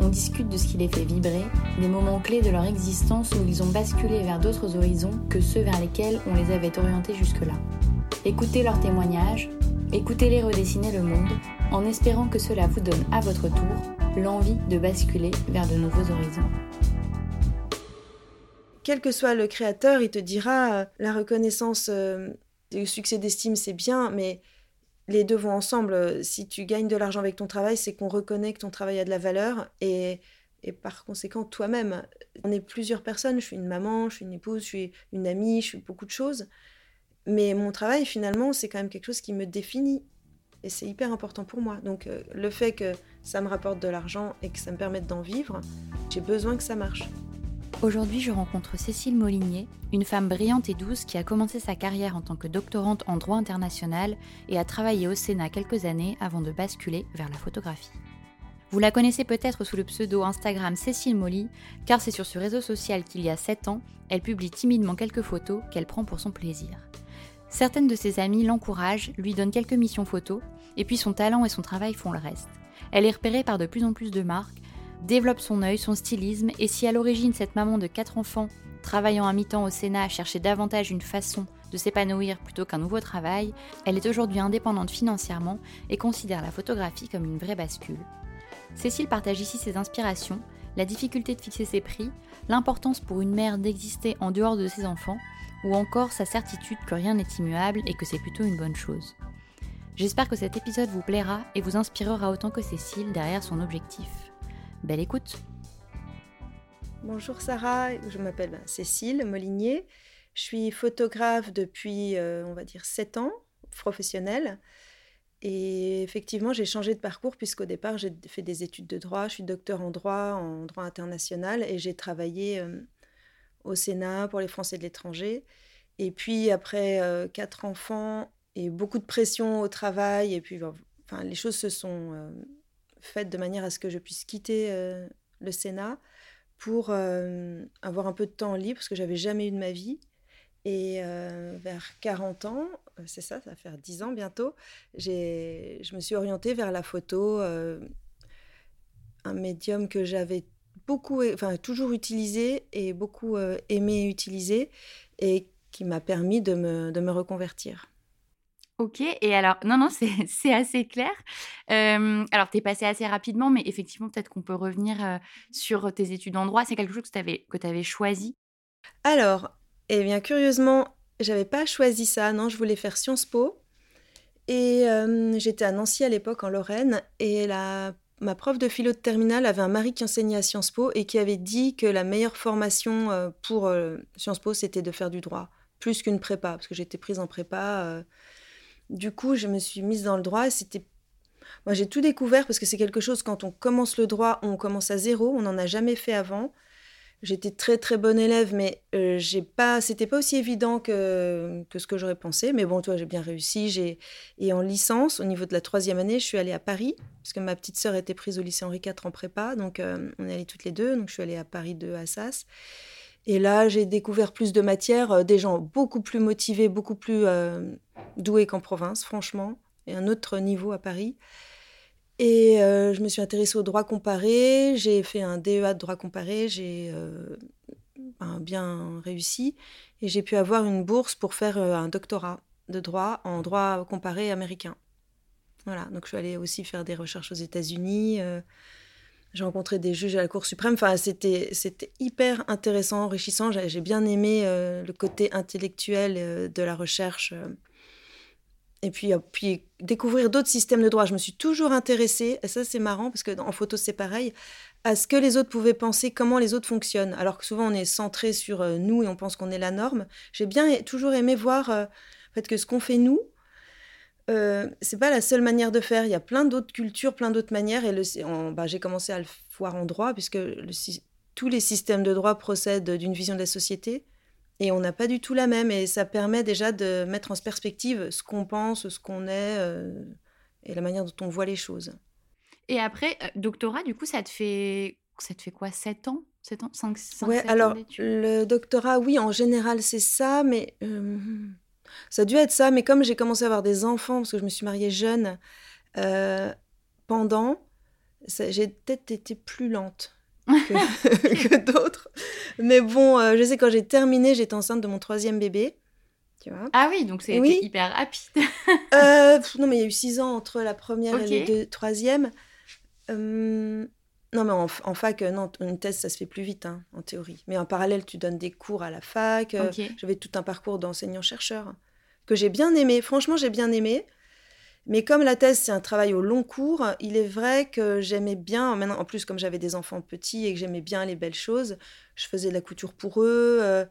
On discute de ce qui les fait vibrer, des moments clés de leur existence où ils ont basculé vers d'autres horizons que ceux vers lesquels on les avait orientés jusque-là. Écoutez leurs témoignages, écoutez-les redessiner le monde, en espérant que cela vous donne à votre tour l'envie de basculer vers de nouveaux horizons. Quel que soit le créateur, il te dira euh, la reconnaissance, euh, le succès d'estime, c'est bien, mais les deux vont ensemble. Si tu gagnes de l'argent avec ton travail, c'est qu'on reconnaît que ton travail a de la valeur et, et par conséquent toi-même. On est plusieurs personnes. Je suis une maman, je suis une épouse, je suis une amie, je suis beaucoup de choses. Mais mon travail, finalement, c'est quand même quelque chose qui me définit. Et c'est hyper important pour moi. Donc euh, le fait que ça me rapporte de l'argent et que ça me permette d'en vivre, j'ai besoin que ça marche. Aujourd'hui, je rencontre Cécile Molinier, une femme brillante et douce qui a commencé sa carrière en tant que doctorante en droit international et a travaillé au Sénat quelques années avant de basculer vers la photographie. Vous la connaissez peut-être sous le pseudo Instagram Cécile Molly, car c'est sur ce réseau social qu'il y a 7 ans, elle publie timidement quelques photos qu'elle prend pour son plaisir. Certaines de ses amies l'encouragent, lui donnent quelques missions photos, et puis son talent et son travail font le reste. Elle est repérée par de plus en plus de marques, développe son œil, son stylisme, et si à l'origine cette maman de quatre enfants, travaillant à mi-temps au Sénat, cherchait davantage une façon de s'épanouir plutôt qu'un nouveau travail, elle est aujourd'hui indépendante financièrement et considère la photographie comme une vraie bascule. Cécile partage ici ses inspirations, la difficulté de fixer ses prix, l'importance pour une mère d'exister en dehors de ses enfants, ou encore sa certitude que rien n'est immuable et que c'est plutôt une bonne chose. J'espère que cet épisode vous plaira et vous inspirera autant que Cécile derrière son objectif. Belle écoute Bonjour Sarah, je m'appelle ben, Cécile Molinier. Je suis photographe depuis, euh, on va dire, 7 ans, professionnelle. Et effectivement, j'ai changé de parcours puisqu'au départ, j'ai fait des études de droit. Je suis docteur en droit, en droit international, et j'ai travaillé euh, au Sénat pour les Français de l'étranger. Et puis, après euh, quatre enfants et beaucoup de pression au travail, et puis enfin, les choses se sont euh, faites de manière à ce que je puisse quitter euh, le Sénat pour avoir un peu de temps libre, parce que j'avais jamais eu de ma vie. Et vers 40 ans, c'est ça, ça va faire 10 ans bientôt, je me suis orientée vers la photo, un médium que j'avais beaucoup, enfin toujours utilisé et beaucoup euh, aimé utiliser et qui m'a permis de me, de me, reconvertir. Ok, et alors, non, non, c'est assez clair. Alors, tu es passé assez rapidement, mais effectivement, peut-être qu'on peut revenir sur tes études en droit. C'est quelque chose que tu avais, avais choisi? Alors, eh bien, curieusement, j'avais pas choisi ça. Non, je voulais faire Sciences Po. Et j'étais à Nancy à l'époque, en Lorraine. Et la ma prof de philo de terminale avait un mari qui enseignait à Sciences Po et qui avait dit que la meilleure formation pour Sciences Po, c'était de faire du droit, plus qu'une prépa, parce que j'étais prise en prépa. Du coup, je me suis mise dans le droit c'était... Moi, j'ai tout découvert parce que c'est quelque chose, quand on commence le droit, on commence à zéro, on n'en a jamais fait avant. J'étais très très bonne élève, mais euh, j'ai pas, c'était pas aussi évident que, que ce que j'aurais pensé. Mais bon, toi, j'ai bien réussi. J'ai et en licence, au niveau de la troisième année, je suis allée à Paris parce que ma petite sœur était prise au lycée Henri IV en prépa, donc euh, on est allées toutes les deux. Donc je suis allée à Paris de Assas. Et là, j'ai découvert plus de matières, euh, des gens beaucoup plus motivés, beaucoup plus doués qu'en province, franchement, et un autre niveau à Paris. Et euh, je me suis intéressée au droit comparé. J'ai fait un DEA de droit comparé. J'ai euh, ben, bien réussi. Et j'ai pu avoir une bourse pour faire euh, un doctorat de droit en droit comparé américain. Voilà, donc je suis allée aussi faire des recherches aux États-Unis. J'ai rencontré des juges à la Cour suprême. Enfin, c'était, c'était hyper intéressant, enrichissant. J'ai, bien aimé le côté intellectuel de la recherche et puis, euh, puis découvrir d'autres systèmes de droit. Je me suis toujours intéressée, et ça c'est marrant parce qu'en photo c'est pareil, à ce que les autres pouvaient penser, comment les autres fonctionnent. Alors que souvent on est centré sur euh, nous et on pense qu'on est la norme. J'ai bien toujours aimé voir euh, fait, que ce qu'on fait nous, euh, c'est pas la seule manière de faire. Il y a plein d'autres cultures, plein d'autres manières. Et bah, j'ai commencé à le foire en droit, puisque tous les systèmes de droit procèdent d'une vision de la société. Et on n'a pas du tout la même. Et ça permet déjà de mettre en perspective ce qu'on pense, ce qu'on est euh, et la manière dont on voit les choses. Et après, euh, doctorat, du coup, ça te fait, ça te fait quoi? 7 ans? 7 ans? 5, 5 Ouais, alors le doctorat, oui, en général, c'est ça, mais euh, ça a dû être ça. Mais comme j'ai commencé à avoir des enfants, parce que je me suis mariée jeune, pendant, j'ai peut-être été plus lente. que, d'autres. Mais bon, euh, je sais, quand j'ai terminé, j'étais enceinte de mon troisième bébé. Tu vois ah oui, donc c'est hyper rapide. euh, non, mais il y a eu six ans entre la première et la troisième. Euh, non, mais en, fac, euh, non, une thèse, ça se fait plus vite, hein, en théorie. Mais en parallèle, tu donnes des cours à la fac. J'avais tout un parcours d'enseignant-chercheur que j'ai bien aimé. Franchement, j'ai bien aimé. Mais comme la thèse, c'est un travail au long cours, il est vrai que j'aimais bien, maintenant, en plus, comme j'avais des enfants petits et que j'aimais bien les belles choses, je faisais de la couture pour eux. Euh,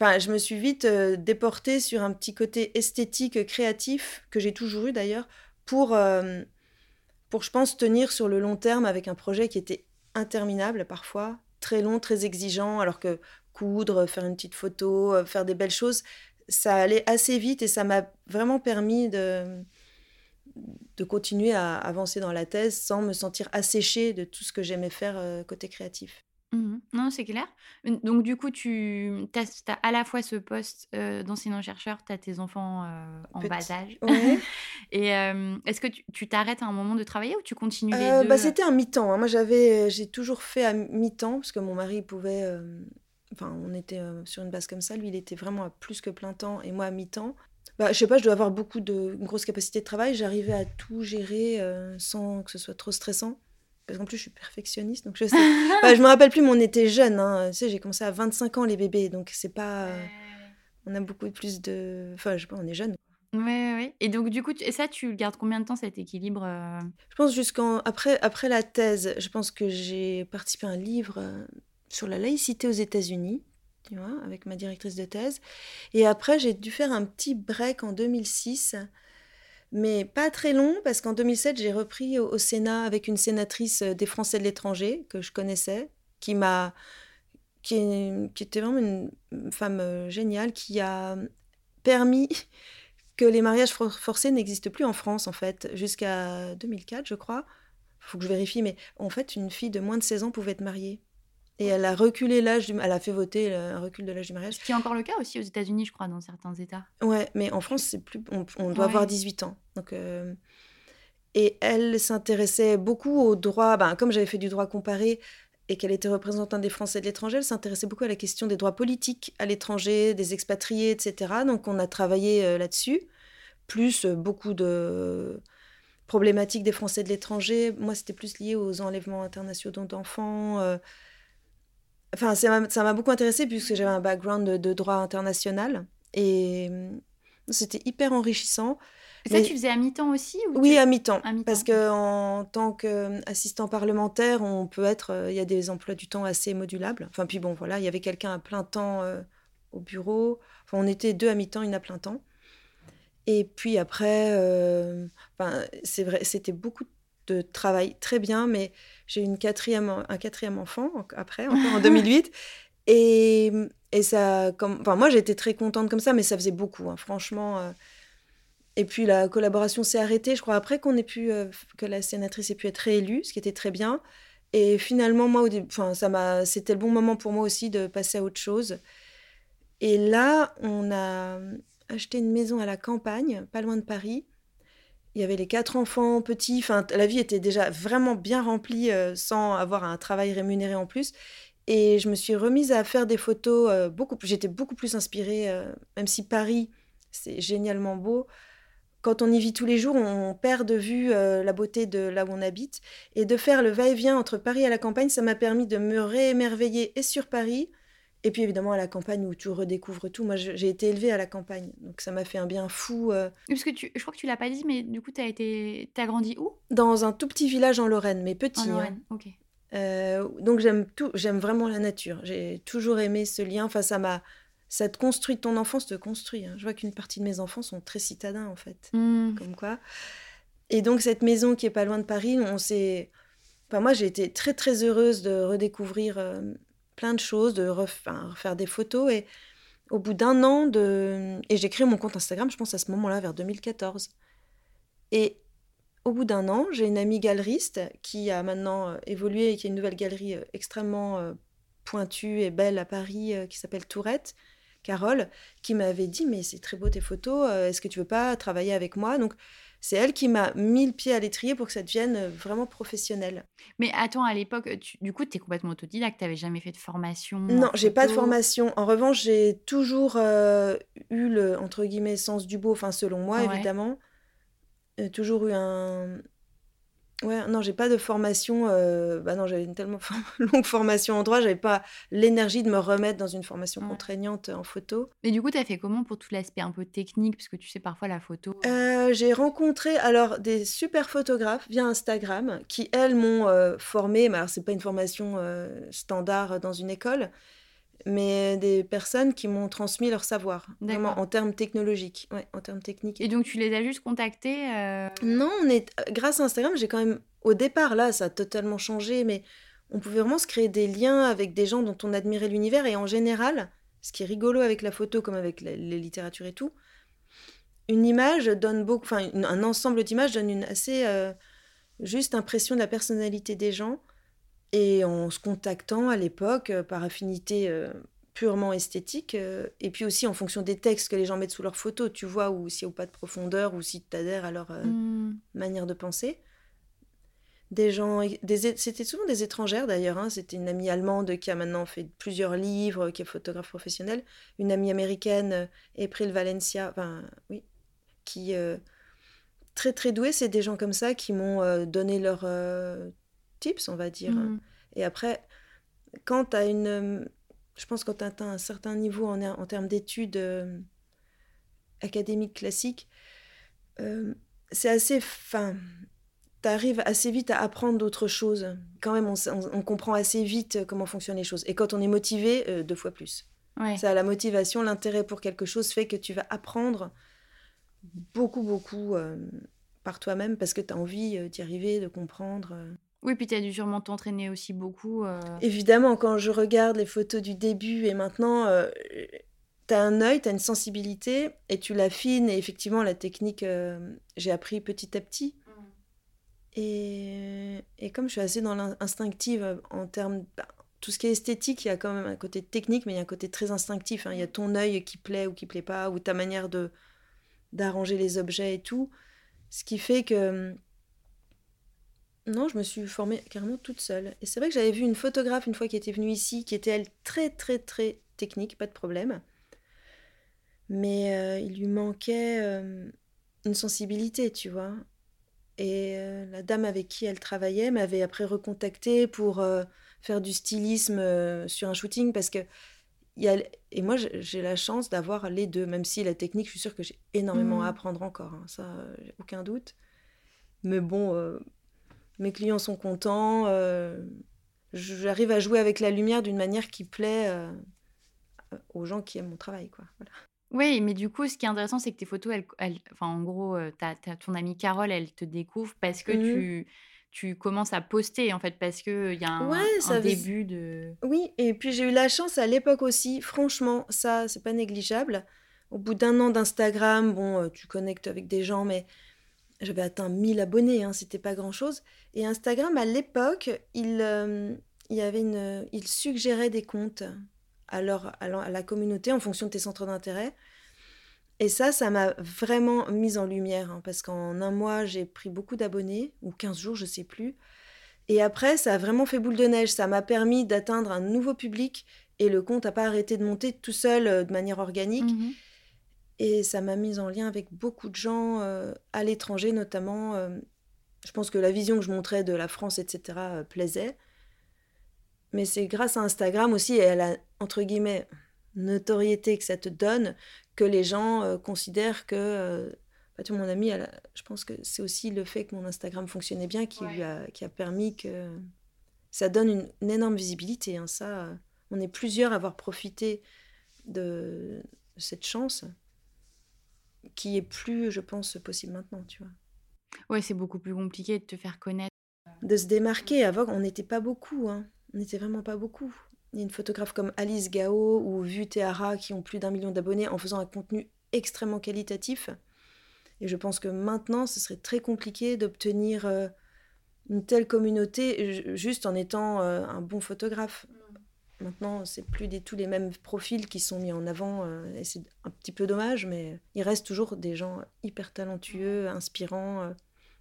enfin, je me suis vite euh, déportée sur un petit côté esthétique, créatif, que j'ai toujours eu d'ailleurs, pour, euh, pour, je pense, tenir sur le long terme avec un projet qui était interminable parfois, très long, très exigeant, alors que coudre, faire une petite photo, faire des belles choses, ça allait assez vite et ça m'a vraiment permis de de continuer à avancer dans la thèse sans me sentir asséchée de tout ce que j'aimais faire euh, côté créatif. Mmh non, c'est clair. Donc, du coup, tu as, à la fois ce poste euh, d'enseignant-chercheur, tu as tes enfants euh, en bas âge. Et est-ce que tu t'arrêtes à un moment de travailler ou tu continues les deux bah, C'était un mi-temps. Hein. Moi, j'avais, j'ai toujours fait à mi-temps parce que mon mari pouvait. Enfin, on était sur une base comme ça. Lui, il était vraiment à plus que plein temps et moi à mi-temps. Bah, je sais pas, je dois avoir beaucoup de une grosse capacité de travail. J'arrivais à tout gérer euh, sans que ce soit trop stressant. Parce qu'en plus, je suis perfectionniste, donc je sais. je me rappelle plus, mais on était jeunes. Hein. Tu sais, j'ai commencé à 25 ans les bébés, donc c'est pas. Euh, on a beaucoup plus de. Enfin, je sais pas, on est jeunes. Oui, oui. Et donc, du coup, et ça, tu gardes combien de temps cet équilibre euh? Je pense jusqu'en. Après, après la thèse, je pense que j'ai participé à un livre sur la laïcité aux États-Unis tu vois, avec ma directrice de thèse. Et après, j'ai dû faire un petit break en 2006, mais pas très long, parce qu'en 2007, j'ai repris au, Sénat avec une sénatrice euh, des Français de l'étranger que je connaissais, qui m'a. Qui, était vraiment une femme euh, géniale, qui a permis que les mariages forcés n'existent plus en France, en fait, jusqu'à 2004, je crois. Faut que je vérifie, mais en fait, une fille de moins de 16 ans pouvait être mariée. Et elle a reculé l'âge, du... elle a fait voter un recul de l'âge du mariage. Ce qui est encore le cas aussi aux États-Unis, je crois, dans certains États. Ouais, mais en France, c'est plus, on, doit avoir 18 ans. Donc, euh, et elle s'intéressait beaucoup au droit. Ben, comme j'avais fait du droit comparé et qu'elle était représentante des Français de l'étranger, elle s'intéressait beaucoup à la question des droits politiques à l'étranger, des expatriés, etc. Donc, on a travaillé euh, là-dessus, plus euh, beaucoup de problématiques des Français de l'étranger. Moi, c'était plus lié aux enlèvements internationaux d'enfants. Enfin, ça m'a beaucoup intéressé puisque j'avais un background de, droit international et hum, c'était hyper enrichissant. Ça, tu faisais à mi-temps aussi Oui, à mi-temps. parce qu'en tant qu'assistant parlementaire, on peut être. Euh, il y a des emplois du temps assez modulables. Enfin, puis bon, voilà, il y avait quelqu'un à plein temps euh, au bureau. Enfin, on était deux à mi-temps, une à plein temps. Et puis après, euh, c'est vrai, c'était beaucoup de travail très bien, mais j'ai eu une quatrième, un quatrième enfant après, encore en 2008. Et, et ça, comme, enfin, moi j'étais très contente comme ça, mais ça faisait beaucoup, hein, franchement. Euh. Et puis la collaboration s'est arrêtée, je crois, après qu'on ait pu, euh, que la sénatrice ait pu être réélue, ce qui était très bien. Et finalement, moi, enfin, ça m'a, c'était le bon moment pour moi aussi de passer à autre chose. Et là, on a acheté une maison à la campagne, pas loin de Paris, il y avait les quatre enfants petits. Enfin, la vie était déjà vraiment bien remplie euh, sans avoir un travail rémunéré en plus. Et je me suis remise à faire des photos euh, beaucoup. J'étais beaucoup plus inspirée, euh, même si Paris, c'est génialement beau. Quand on y vit tous les jours, on perd de vue la beauté de là où on habite. Et de faire le va-et-vient entre Paris et la campagne, ça m'a permis de me réémerveiller et sur Paris, et puis évidemment à la campagne où tu redécouvres tout. Moi, j'ai été élevée à la campagne, donc ça m'a fait un bien fou. Euh. Parce que tu, je crois que tu l'as pas dit, mais du coup, tu as, été... as grandi où? Dans un tout petit village en Lorraine, mais petit. En hein. Lorraine, ok. Euh, donc j'aime tout, j'aime vraiment la nature. J'ai toujours aimé ce lien. Enfin, ça m'a, ça te construit ton enfance, te construit. Hein. Je vois qu'une partie de mes enfants sont très citadins en fait, mmh. comme quoi. Et donc cette maison qui est pas loin de Paris, on s'est Enfin, moi, j'ai été très, très heureuse de redécouvrir euh, plein de choses, de refaire des photos. Et au bout d'un an, de... et j'ai créé mon compte Instagram, je pense à ce moment-là, vers 2014. Et au bout d'un an, j'ai une amie galeriste qui a maintenant euh, évolué et qui a une nouvelle galerie euh, extrêmement pointue et belle à Paris qui s'appelle Tourette, Carole, qui m'avait dit Mais c'est très beau tes photos, est-ce que tu veux pas travailler avec moi? Donc, c'est elle qui m'a mis le pied à l'étrier pour que ça devienne euh, vraiment professionnel. Mais attends, à l'époque, du coup, tu es complètement autodidacte, tu n'avais jamais fait de formation Non, j'ai pas de formation. En revanche, j'ai toujours euh, eu le, entre guillemets, sens du beau, enfin selon moi, évidemment. Euh, toujours eu un, Ouais, non, j'ai pas de formation. Euh, bah non, j'avais une tellement longue formation en droit, j'avais pas l'énergie de me remettre dans une formation contraignante en photo. Mais du coup, tu as fait comment pour tout l'aspect un peu technique? Parce que tu sais, parfois la photo. Euh, j'ai rencontré alors des super photographes via Instagram qui, elles, m'ont euh, formée. Mais alors, c'est pas une formation standard dans une école, mais des personnes qui m'ont transmis leur savoir, vraiment en termes technologiques, ouais, en termes techniques. Et donc tu les as juste contactés euh Non, on est grâce à Instagram, j'ai quand même au départ là, ça a totalement changé, mais on pouvait vraiment se créer des liens avec des gens dont on admirait l'univers et en général, ce qui est rigolo avec la photo comme avec les littératures et tout, une image donne beaucoup, enfin un ensemble d'images donne une assez euh, juste impression de la personnalité des gens et en se contactant à l'époque euh, par affinité euh, purement esthétique, euh, et puis aussi en fonction des textes que les gens mettent sous leurs photos, tu vois, ou s'il n'y a pas de profondeur, ou si tu adhères à leur mmh. manière de penser. Des gens, c'était souvent des étrangères d'ailleurs, hein. c'était une amie allemande qui a maintenant fait plusieurs livres, qui est photographe professionnelle, une amie américaine, April Valencia, enfin, oui, qui très très douée, c'est des gens comme ça qui m'ont donné leur tips, on va dire. Mmh. Et après, quand tu as une. Je pense quand tu atteins un certain niveau en, en termes d'études euh, académiques classiques, euh, c'est assez. Fin, tu arrives assez vite à apprendre d'autres choses. Quand même, on, comprend assez vite comment fonctionnent les choses. Et quand on est motivé, euh, deux fois plus. Ouais. Ça, la motivation, l'intérêt pour quelque chose fait que tu vas apprendre beaucoup, beaucoup par toi-même parce que tu as envie d'y arriver, de comprendre. Oui, puis tu as dû sûrement t'entraîner aussi beaucoup. Euh. Évidemment, quand je regarde les photos du début et maintenant, euh, tu as un œil, tu as une sensibilité et tu l'affines. Et effectivement, la technique, euh, j'ai appris petit à petit. Mmh. Et, et, comme je suis assez dans l'instinctive en termes. Bah, tout ce qui est esthétique, il y a quand même un côté technique, mais il y a un côté très instinctif. Hein. Il y a ton œil qui plaît ou qui plaît pas, ou ta manière de d'arranger les objets et tout. Ce qui fait que non, je me suis formée carrément toute seule. Et c'est vrai que j'avais vu une photographe une fois qui était venue ici, qui était elle très très très technique, pas de problème. Mais euh, il lui manquait euh, une sensibilité, tu vois. Et euh, la dame avec qui elle travaillait m'avait après recontacté pour faire du stylisme sur un shooting parce que y a... et moi j'ai la chance d'avoir les deux, même si la technique, je suis sûre que j'ai énormément à mmh. apprendre encore, hein, ça, aucun doute. Mais bon mes clients sont contents, euh, j'arrive à jouer avec la lumière d'une manière qui plaît euh, aux gens qui aiment mon travail. Quoi. Oui, mais du coup, ce qui est intéressant, c'est que tes photos, elles, enfin, en gros, euh, ton amie Carole, elle te découvre parce que mmh tu, tu commences à poster, en fait, parce qu'il y a un, début de... Oui, et puis j'ai eu la chance à l'époque aussi, franchement, ça, c'est pas négligeable. Au bout d'un an d'Instagram, bon, tu connectes avec des gens, mais j'avais atteint 1000 abonnés, hein, c'était pas grand-chose. Et Instagram, à l'époque, il, euh, il, y avait une, il suggérait des comptes à, à, la communauté en fonction de tes centres d'intérêt. Et ça, ça m'a vraiment mise en lumière, hein, parce qu'en un mois, j'ai pris beaucoup d'abonnés, ou 15 jours, je sais plus. Et après, ça a vraiment fait boule de neige. Ça m'a permis d'atteindre un nouveau public, et le compte n'a pas arrêté de monter tout seul euh, de manière organique. Mmh et ça m'a mise en lien avec beaucoup de gens euh, à l'étranger, notamment. Euh, je pense que la vision que je montrais de la France, etc., euh, plaisait. Mais c'est grâce à Instagram aussi et à la, entre guillemets, notoriété que ça te donne que les gens considèrent que. Bah, tu mon ami, je pense que c'est aussi le fait que mon Instagram fonctionnait bien qui, lui a, qui a permis que. Ça donne une, énorme visibilité. Hein, ça, on est plusieurs à avoir profité de cette chance qui est plus, je pense, possible maintenant, tu vois. Ouais, c'est beaucoup plus compliqué de te faire connaître. de se démarquer. Avant, on n'était pas beaucoup. Hein. On n'était vraiment pas beaucoup. Il y a une photographe comme Alice Gao ou Vu Tehara qui ont plus d'un million d'abonnés en faisant un contenu extrêmement qualitatif. Et je pense que maintenant, ce serait très compliqué d'obtenir euh, une telle communauté juste en étant euh, un bon photographe. Maintenant, c'est plus du tout les mêmes profils qui sont mis en avant, euh, et c'est un petit peu dommage, mais il reste toujours des gens hyper talentueux, inspirants,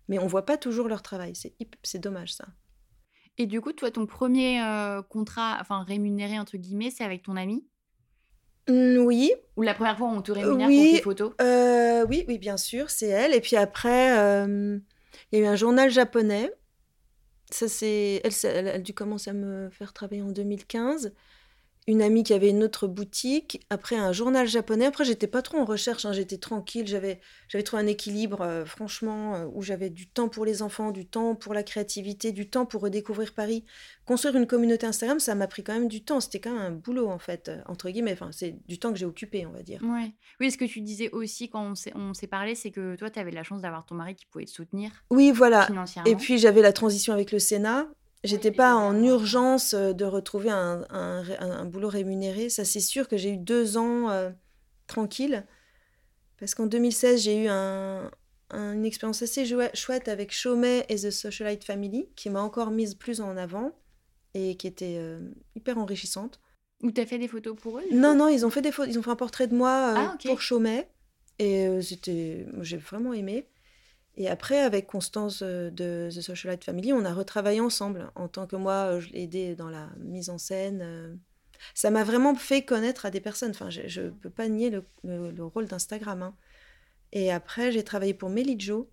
mais on voit pas toujours leur travail. C'est dommage ça. Et du coup, toi, ton premier contrat, enfin rémunéré entre guillemets, c'est avec ton ami? Mmh, Oui. Ou la première fois où on te rémunère pour tes photos? Oui, oui, bien sûr, c'est elle. Et puis après, il y a eu un journal japonais ça, c'est, elle, elle, a dû commencer à me faire travailler en 2015 une amie qui avait une autre boutique, après un journal japonais. Après, j'étais pas trop en recherche, hein, j'étais tranquille, j'avais, j'avais trouvé un équilibre, euh, franchement, euh, où j'avais du temps pour les enfants, du temps pour la créativité, du temps pour redécouvrir Paris. Construire une communauté Instagram, ça m'a pris quand même du temps, c'était quand même un boulot, en fait, euh, entre guillemets. Enfin, c'est du temps que j'ai occupé, on va dire. Ouais. Oui, ce que tu disais aussi quand on s'est, on s'est parlé, c'est que toi, tu avais la chance d'avoir ton mari qui pouvait te soutenir. Oui, voilà. Et puis, j'avais la transition avec le Sénat. J'étais pas en urgence euh, de retrouver un, un, boulot rémunéré. Ça, c'est sûr que j'ai eu deux ans euh, tranquille. Parce qu'en 2016, j'ai eu un, une expérience assez chouette avec Chaumet et The Socialite Family, qui m'a encore mise plus en avant et qui était euh, hyper enrichissante. Ou tu as fait des photos pour eux Non, non, ils ont fait des ils ont fait un portrait de moi ah, pour Chaumet. Et c'était, j'ai vraiment aimé. Et après, avec Constance euh, de The Socialite Family, on a retravaillé ensemble. En tant que moi, je l'ai aidé dans la mise en scène. Euh. Ça m'a vraiment fait connaître à des personnes. Enfin, je ne peux pas nier le, le, rôle d'Instagram. Hein. Et après, j'ai travaillé pour Melijo,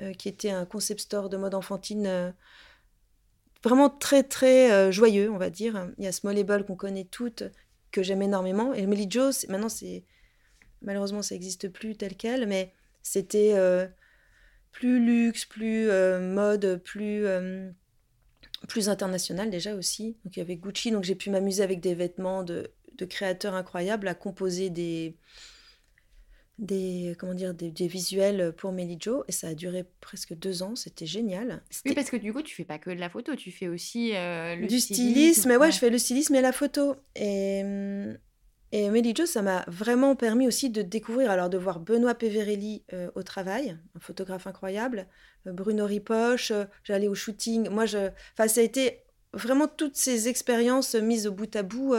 euh, qui était un concept store de mode enfantine vraiment très, très joyeux, on va dire. Il y a Smallable qu'on connaît toutes, que j'aime énormément. Et Melijo, maintenant, c'est malheureusement, ça n'existe plus tel quel, mais c'était plus luxe, plus euh, mode, plus, euh, plus international déjà aussi. Donc il y avait Gucci, donc j'ai pu m'amuser avec des vêtements de, de, créateurs incroyables, à composer des, des, comment dire, des, visuels pour Melijo. Et ça a duré presque deux ans, c'était génial. Oui, parce que du coup, tu fais pas que de la photo, tu fais aussi euh, le du stylisme. mais ouais, je fais le stylisme et la photo. Et hum, et Melly Jo, ça m'a vraiment permis aussi de découvrir, alors de voir Benoît Peverelli euh, au travail, un photographe incroyable, euh, Bruno Ripoche, euh, j'allais au shooting. Moi, je... enfin, ça a été vraiment toutes ces expériences mises au bout à bout.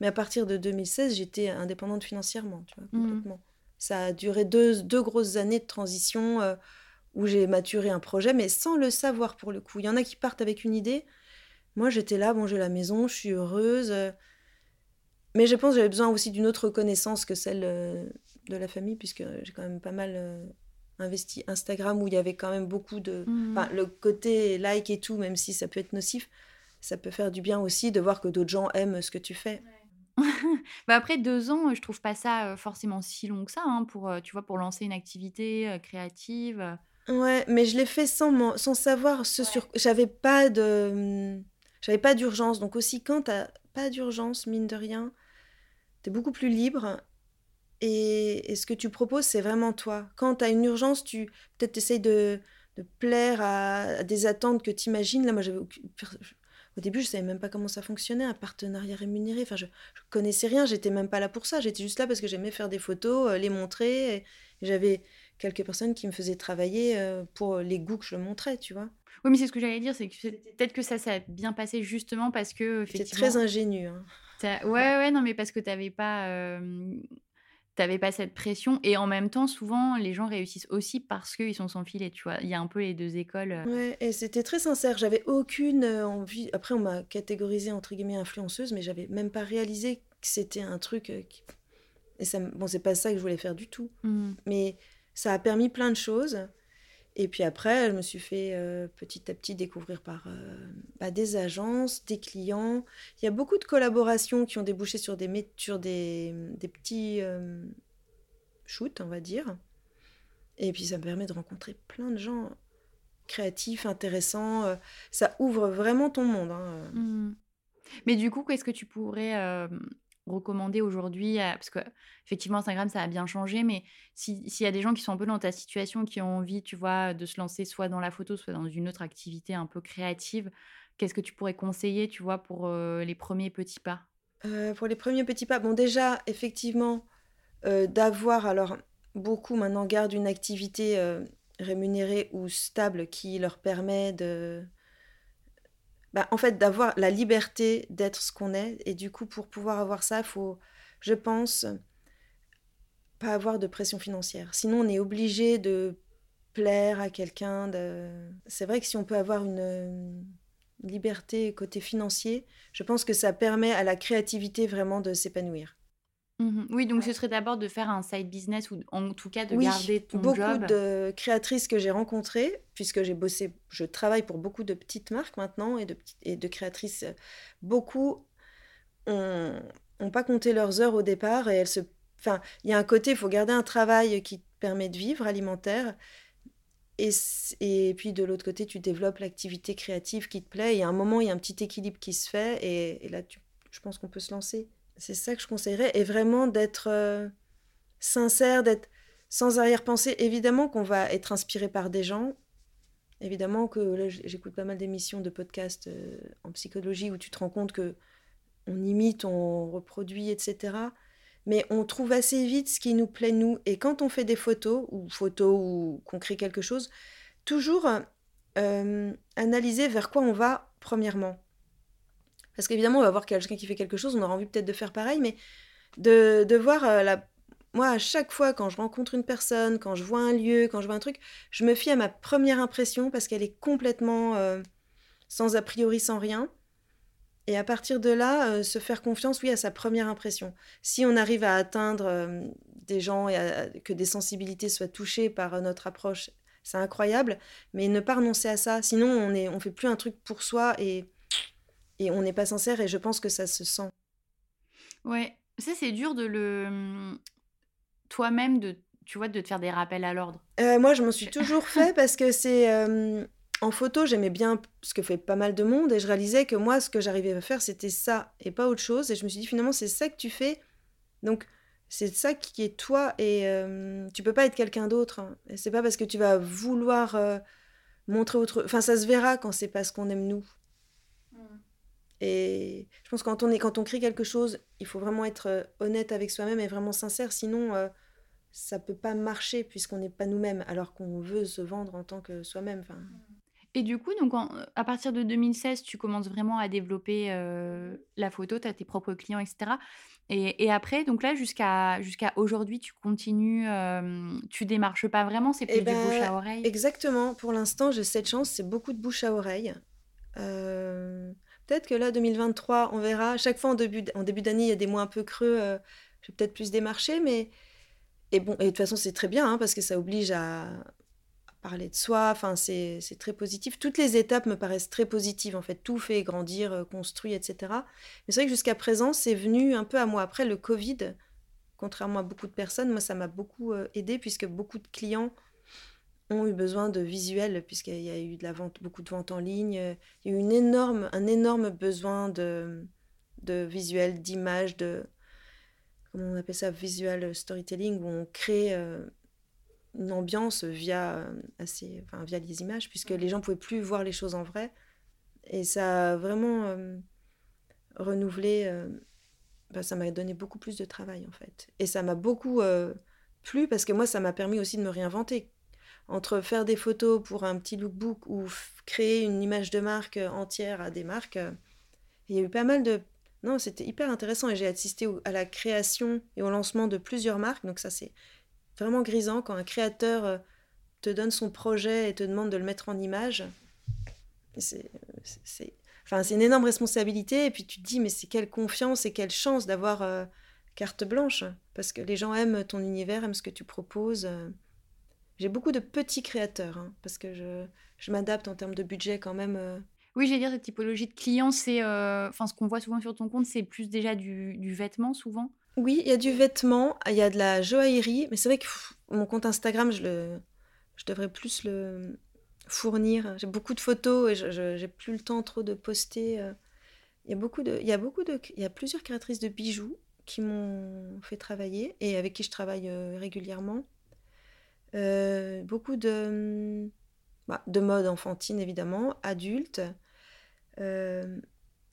mais à partir de 2016, j'étais indépendante financièrement, tu vois, mmh. complètement. Ça a duré deux, deux, grosses années de transition où j'ai maturé un projet, mais sans le savoir pour le coup. Il y en a qui partent avec une idée. Moi, j'étais là, bon, j'ai la maison, je suis heureuse. Mais je pense que j'avais besoin aussi d'une autre reconnaissance que celle euh, de la famille, puisque j'ai quand même pas mal euh, investi Instagram, où il y avait quand même beaucoup de... Mmh. Enfin, le côté like et tout, même si ça peut être nocif, ça peut faire du bien aussi de voir que d'autres gens aiment ce que tu fais. bah après deux ans, je trouve pas ça euh, forcément si long que ça, hein, pour, tu vois, pour lancer une activité créative. Ouais, mais je l'ai fait sans, sans savoir ce sur... J'avais pas de... J'avais pas d'urgence, donc aussi quand t'as pas d'urgence, mine de rien, beaucoup plus libre. Et, ce que tu proposes, c'est vraiment toi. Quand tu as une urgence, tu peut-être essayes de, de, plaire à, des attentes que tu imagines. Là, moi, j'avais au début, je savais même pas comment ça fonctionnait, un partenariat rémunéré. Enfin, je, je connaissais rien, j'étais même pas là pour ça. J'étais juste là parce que j'aimais faire des photos, euh, les montrer. Et, j'avais quelques personnes qui me faisaient travailler euh, pour les goûts que je montrais, tu vois. Oui, mais c'est ce que j'allais dire, c'est que peut-être que ça s'est bien passé justement parce que. C'était très ingénieux. Hein. Ouais, ouais, non, mais parce que tu n'avais pas, pas cette pression. Et en même temps, souvent, les gens réussissent aussi parce qu'ils sont sans filet, tu vois. Il y a un peu les deux écoles. Ouais, et c'était très sincère. J'avais aucune envie. Après, on m'a catégorisée entre guillemets influenceuse, mais j'avais même pas réalisé que c'était un truc. Qui... Et ça, bon, c'est pas ça que je voulais faire du tout. Mmh. Mais ça a permis plein de choses. Et puis après, je me suis fait euh, petit à petit découvrir par euh, bah, des agences, des clients. Il y a beaucoup de collaborations qui ont débouché sur des, sur des, des petits euh, shoots, on va dire. Et puis ça me permet de rencontrer plein de gens créatifs, intéressants. ça ouvre vraiment ton monde. Hein. Mmh. Mais du coup, qu'est-ce que tu pourrais recommander aujourd'hui Parce que effectivement, Instagram, ça a bien changé, mais s'il y a des gens qui sont un peu dans ta situation, qui ont envie, tu vois, de se lancer soit dans la photo, soit dans une autre activité un peu créative, qu'est-ce que tu pourrais conseiller, tu vois, pour les premiers petits pas? Pour les premiers petits pas, bon, déjà, effectivement, d'avoir, alors, beaucoup maintenant gardent une activité rémunérée ou stable qui leur permet de bah, en fait, d'avoir la liberté d'être ce qu'on est. Et du coup, pour pouvoir avoir ça, il faut, je pense, pas avoir de pression financière. Sinon, on est obligé de plaire à quelqu'un. C'est vrai que si on peut avoir une, liberté côté financier, je pense que ça permet à la créativité vraiment de s'épanouir. Mmh oui, donc ce serait d'abord de faire un side business ou en tout cas de oui, garder ton beaucoup job. Beaucoup de créatrices que j'ai rencontrées, puisque j'ai bossé, je travaille pour beaucoup de petites marques maintenant et de, et de créatrices, beaucoup n'ont pas compté leurs heures au départ et elles se... Enfin, il y a un côté, il faut garder un travail qui te permet de vivre alimentaire. Et, et puis de l'autre côté, tu développes l'activité créative qui te plaît. Et à un moment, il y a un petit équilibre qui se fait. Et, et là, tu, je pense qu'on peut se lancer. C'est ça que je conseillerais. Et vraiment d'être euh, sincère, d'être sans arrière-pensée. Évidemment qu'on va être inspiré par des gens. Évidemment que là, j'écoute pas mal d'émissions de podcasts euh, en psychologie où tu te rends compte que on imite, on reproduit, etc. Mais on trouve assez vite ce qui nous plaît, nous. Et quand on fait des photos, ou photos, ou qu'on crée quelque chose, toujours euh, analyser vers quoi on va, premièrement. Parce qu'évidemment, on va voir quelqu'un qui fait quelque chose, on aura envie peut-être de faire pareil, mais de, voir euh, la... Moi, à chaque fois, quand je rencontre une personne, quand je vois un lieu, quand je vois un truc, je me fie à ma première impression parce qu'elle est complètement euh, sans a priori, sans rien. Et à partir de là, euh, se faire confiance, oui, à sa première impression. Si on arrive à atteindre des gens et que des sensibilités soient touchées par notre approche, c'est incroyable. Mais ne pas renoncer à ça. Sinon, on ne on fait plus un truc pour soi et et on n'est pas sincère et je pense que ça se sent. Ouais, ça c'est dur de le mmh, toi-même de tu vois de te faire des rappels à l'ordre. Euh, moi, je m'en suis toujours fait parce que c'est en photo, j'aimais bien ce que fait pas mal de monde et je réalisais que moi, ce que j'arrivais à faire, c'était ça et pas autre chose. Et je me suis dit finalement, c'est ça que tu fais. Donc, c'est ça qui est toi et tu peux pas être quelqu'un d'autre. Hein. Et c'est pas parce que tu vas vouloir montrer autre. Enfin, ça se verra quand c'est pas ce qu'on aime nous. Et je pense que quand on, est, quand on crée quelque chose, il faut vraiment être euh, honnête avec soi-même et vraiment sincère, sinon euh, ça peut pas marcher puisqu'on n'est pas nous-mêmes, alors qu'on veut se vendre en tant que soi-même. Et du coup, donc à partir de 2016, tu commences vraiment à développer euh, la photo, tu as tes propres clients, etc. Et, et après, donc là, jusqu'à jusqu'à aujourd'hui, tu continues, tu démarches pas vraiment, c'est plus eh du bouche ben, à oreille? Exactement. Pour l'instant, j'ai cette chance, c'est beaucoup de bouche à oreille. Euh, Peut-être que là, 2023, on verra. Chaque fois, en début, d'année, il y a des mois un peu creux. Euh, je vais peut-être plus démarcher, mais. Et bon, et de toute façon, c'est très bien, hein, parce que ça oblige à, parler de soi. Enfin, c'est très positif. Toutes les étapes me paraissent très positives, en fait. Tout fait grandir, euh, construit, etc. Mais c'est vrai que jusqu'à présent, c'est venu un peu à moi. Après, le Covid, contrairement à beaucoup de personnes, moi, ça m'a beaucoup euh, aidé, puisque beaucoup de clients ont eu besoin de visuels, puisqu'il y a eu de la vente, beaucoup de ventes en ligne. Il y a eu une énorme, un énorme besoin de, de visuels, d'images, de. Comment on appelle ça Visual storytelling, où on crée euh, une ambiance via, euh, assez, enfin, via les images, puisque les gens ne pouvaient plus voir les choses en vrai. Et ça a vraiment euh, renouvelé. Bah, ça m'a donné beaucoup plus de travail, en fait. Et ça m'a beaucoup plu, parce que moi, ça m'a permis aussi de me réinventer entre faire des photos pour un petit lookbook ou créer une image de marque euh, entière à des marques, euh, il y a eu pas mal de... Non, c'était hyper intéressant et j'ai assisté à la création et au lancement de plusieurs marques. Donc ça, c'est vraiment grisant quand un créateur euh, te donne son projet et te demande de le mettre en image. C'est une énorme responsabilité et puis tu te dis, mais c'est quelle confiance et quelle chance d'avoir carte blanche parce que les gens aiment ton univers, aiment ce que tu proposes. J'ai beaucoup de petits créateurs, hein, parce que je, je m'adapte en termes de budget quand même. Euh. Oui, j'allais dire, cette typologie de clients, c'est. Euh, enfin, ce qu'on voit souvent sur ton compte, c'est plus déjà du, du vêtement, souvent? Oui, il y a du vêtement, il y a de la joaillerie, mais c'est vrai que mon compte Instagram, je, le, je devrais plus le fournir. J'ai beaucoup de photos et je n'ai plus le temps trop de poster. Euh. Il y a beaucoup de, il y a beaucoup de, il y a plusieurs créatrices de bijoux qui m'ont fait travailler et avec qui je travaille régulièrement. Beaucoup de, bah, de mode enfantine, évidemment, adulte,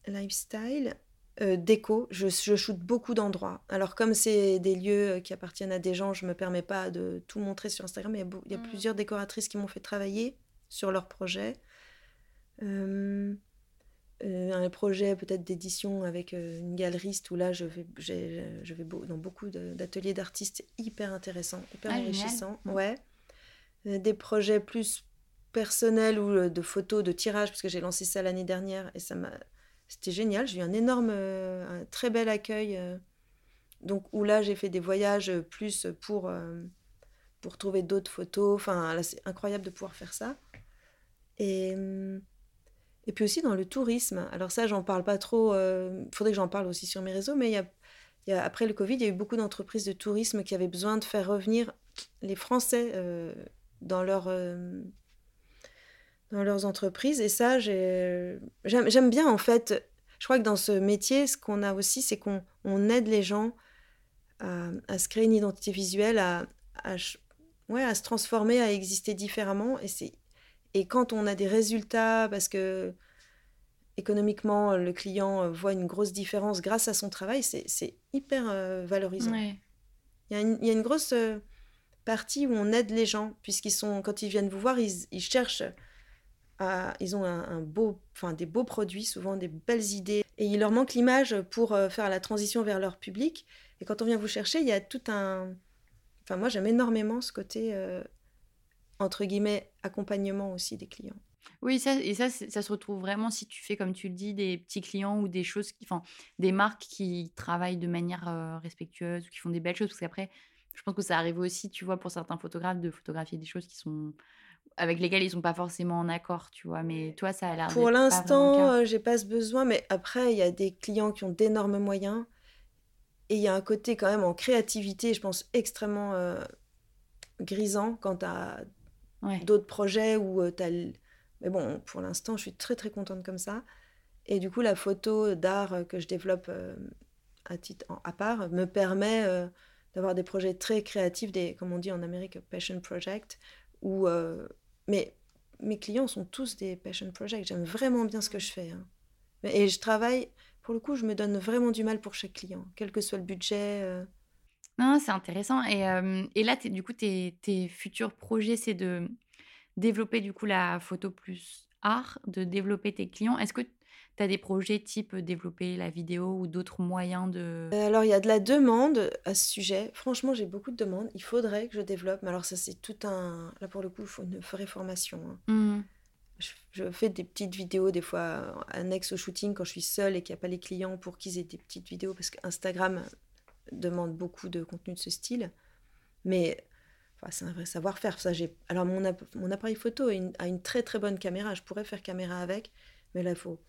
lifestyle, déco. Je, je shoote beaucoup d'endroits. Alors, comme c'est des lieux qui appartiennent à des gens, je ne me permets pas de tout montrer sur Instagram. Mais il y a, mmh. plusieurs décoratrices qui m'ont fait travailler sur leurs projets. Euh, un projet peut-être d'édition avec euh, une galeriste où là je vais, je vais dans beaucoup d'ateliers d'artistes hyper intéressants, hyper ah, enrichissants. Ouais. Euh, des projets plus personnels ou de photos, de tirages, parce que j'ai lancé ça l'année dernière et ça m'a. C'était génial. J'ai eu un énorme, un très bel accueil. donc où là j'ai fait des voyages plus pour, pour trouver d'autres photos. Enfin là c'est incroyable de pouvoir faire ça. Et. Et puis aussi dans le tourisme. Alors ça, j'en parle pas trop. Il euh, faudrait que j'en parle aussi sur mes réseaux. Mais après le Covid, il y a eu beaucoup d'entreprises de tourisme qui avaient besoin de faire revenir les Français euh, dans, leur, euh, dans leurs entreprises. Et ça, j'aime bien en fait. Je crois que dans ce métier, ce qu'on a aussi, c'est qu'on on aide les gens à, se créer une identité visuelle, à, à se transformer, à exister différemment. Et c'est et quand on a des résultats, parce que économiquement, le client voit une grosse différence grâce à son travail, c'est hyper euh, valorisant. Il, y a une, grosse euh, partie où on aide les gens, puisqu'ils sont, quand ils viennent vous voir, ils, cherchent à, ils ont un, beau, enfin des beaux produits, souvent des belles idées, et il leur manque l'image pour euh, faire la transition vers leur public. Et quand on vient vous chercher, il y a tout un, enfin moi j'aime énormément ce côté entre guillemets, accompagnement aussi des clients. Oui, ça, et ça, ça se retrouve vraiment si tu fais, comme tu le dis, des petits clients ou des choses, qui, enfin, des marques qui travaillent de manière euh, respectueuse ou qui font des belles choses. Parce qu'après, je pense que ça arrive aussi, tu vois, pour certains photographes, de photographier des choses qui sont avec lesquelles ils sont pas forcément en accord, tu vois. Mais toi, ça a l'air. Pour l'instant, euh, j'ai pas ce besoin, mais après, il y a des clients qui ont d'énormes moyens et il y a un côté quand même en créativité, je pense extrêmement euh, grisant quand tu as d'autres projets où euh, tu as. Mais bon, pour l'instant, je suis très très contente comme ça. Et du coup, la photo d'art euh, que je développe euh, à, titre, à part me permet d'avoir des projets très créatifs, des, comme on dit en Amérique, passion project. Où, mais mes clients sont tous des passion projects. J'aime vraiment bien ce que je fais. Hein. Et je travaille, pour le coup, je me donne vraiment du mal pour chaque client, quel que soit le budget. Non, c'est intéressant. Et, et là, du coup, tes, tes futurs projets, c'est de développer du coup la photo plus art, de développer tes clients. Est-ce que tu as des projets type développer la vidéo ou d'autres moyens de... Alors, il y a de la demande à ce sujet. Franchement, j'ai beaucoup de demandes. Il faudrait que je développe. Mais alors, ça, c'est tout un... Là, pour le coup, il faut une vraie formation. Hein. Mmh. Je, fais des petites vidéos, des fois annexes au shooting quand je suis seule et qu'il n'y a pas les clients pour qu'ils aient des petites vidéos parce qu'Instagram demande beaucoup de contenu de ce style. Mais enfin, c'est un vrai savoir-faire. Ça, j'ai... Alors, mon, mon appareil photo a une, a une, très très bonne caméra. Je pourrais faire caméra avec, mais là, il faut...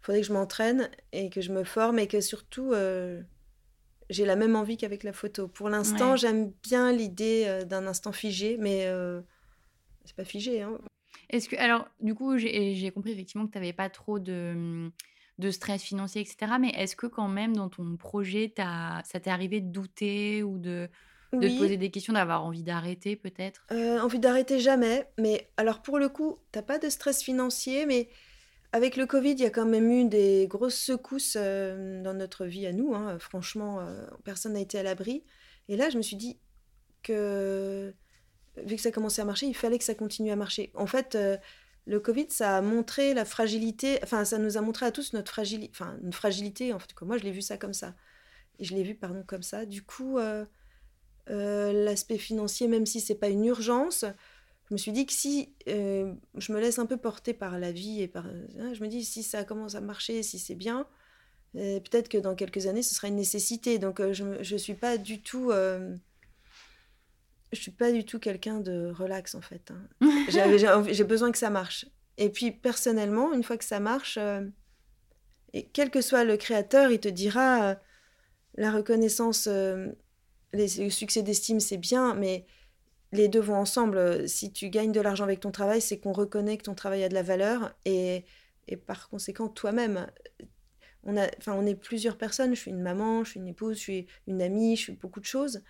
faudrait que je m'entraîne et que je me forme et que surtout, euh, j'ai la même envie qu'avec la photo. Pour l'instant, j'aime bien l'idée euh, d'un instant figé, mais euh, c'est pas figé. Hein. Est-ce que, alors, du coup, j'ai, j'ai compris effectivement que tu n'avais pas trop de de stress financier, etc. Mais est-ce que quand même dans ton projet, ça t'est arrivé de douter ou de, de te poser des questions, d'avoir envie d'arrêter peut-être? Euh, Envie d'arrêter jamais. Mais alors pour le coup, t'as pas de stress financier, mais avec le Covid, il y a quand même eu des grosses secousses euh, dans notre vie à nous. Hein. Franchement, euh, personne n'a été à l'abri. Et là, je me suis dit que vu que ça commençait à marcher, il fallait que ça continue à marcher. En fait, le Covid, ça a montré la fragilité, enfin, ça nous a montré à tous notre fragilité, enfin, une fragilité, en fait, moi, je l'ai vu ça comme ça. Et je l'ai vu, pardon, comme ça. Du coup, euh, euh, l'aspect financier, même si c'est pas une urgence, je me suis dit que si euh, je me laisse un peu porter par la vie et par. Hein, je me dis, si ça commence à marcher, si c'est bien, peut-être que dans quelques années, ce sera une nécessité. Donc, je ne suis pas du tout je suis pas du tout quelqu'un de relax en fait. Hein. J'ai besoin que ça marche. Et puis personnellement, une fois que ça marche, euh, et quel que soit le créateur, il te dira euh, la reconnaissance, euh, les, le succès d'estime, c'est bien, mais les deux vont ensemble. Si tu gagnes de l'argent avec ton travail, c'est qu'on reconnaît que ton travail a de la valeur et, et par conséquent toi-même. On, a, on est plusieurs personnes. Je suis une maman, je suis une épouse, je suis une amie, je suis beaucoup de choses.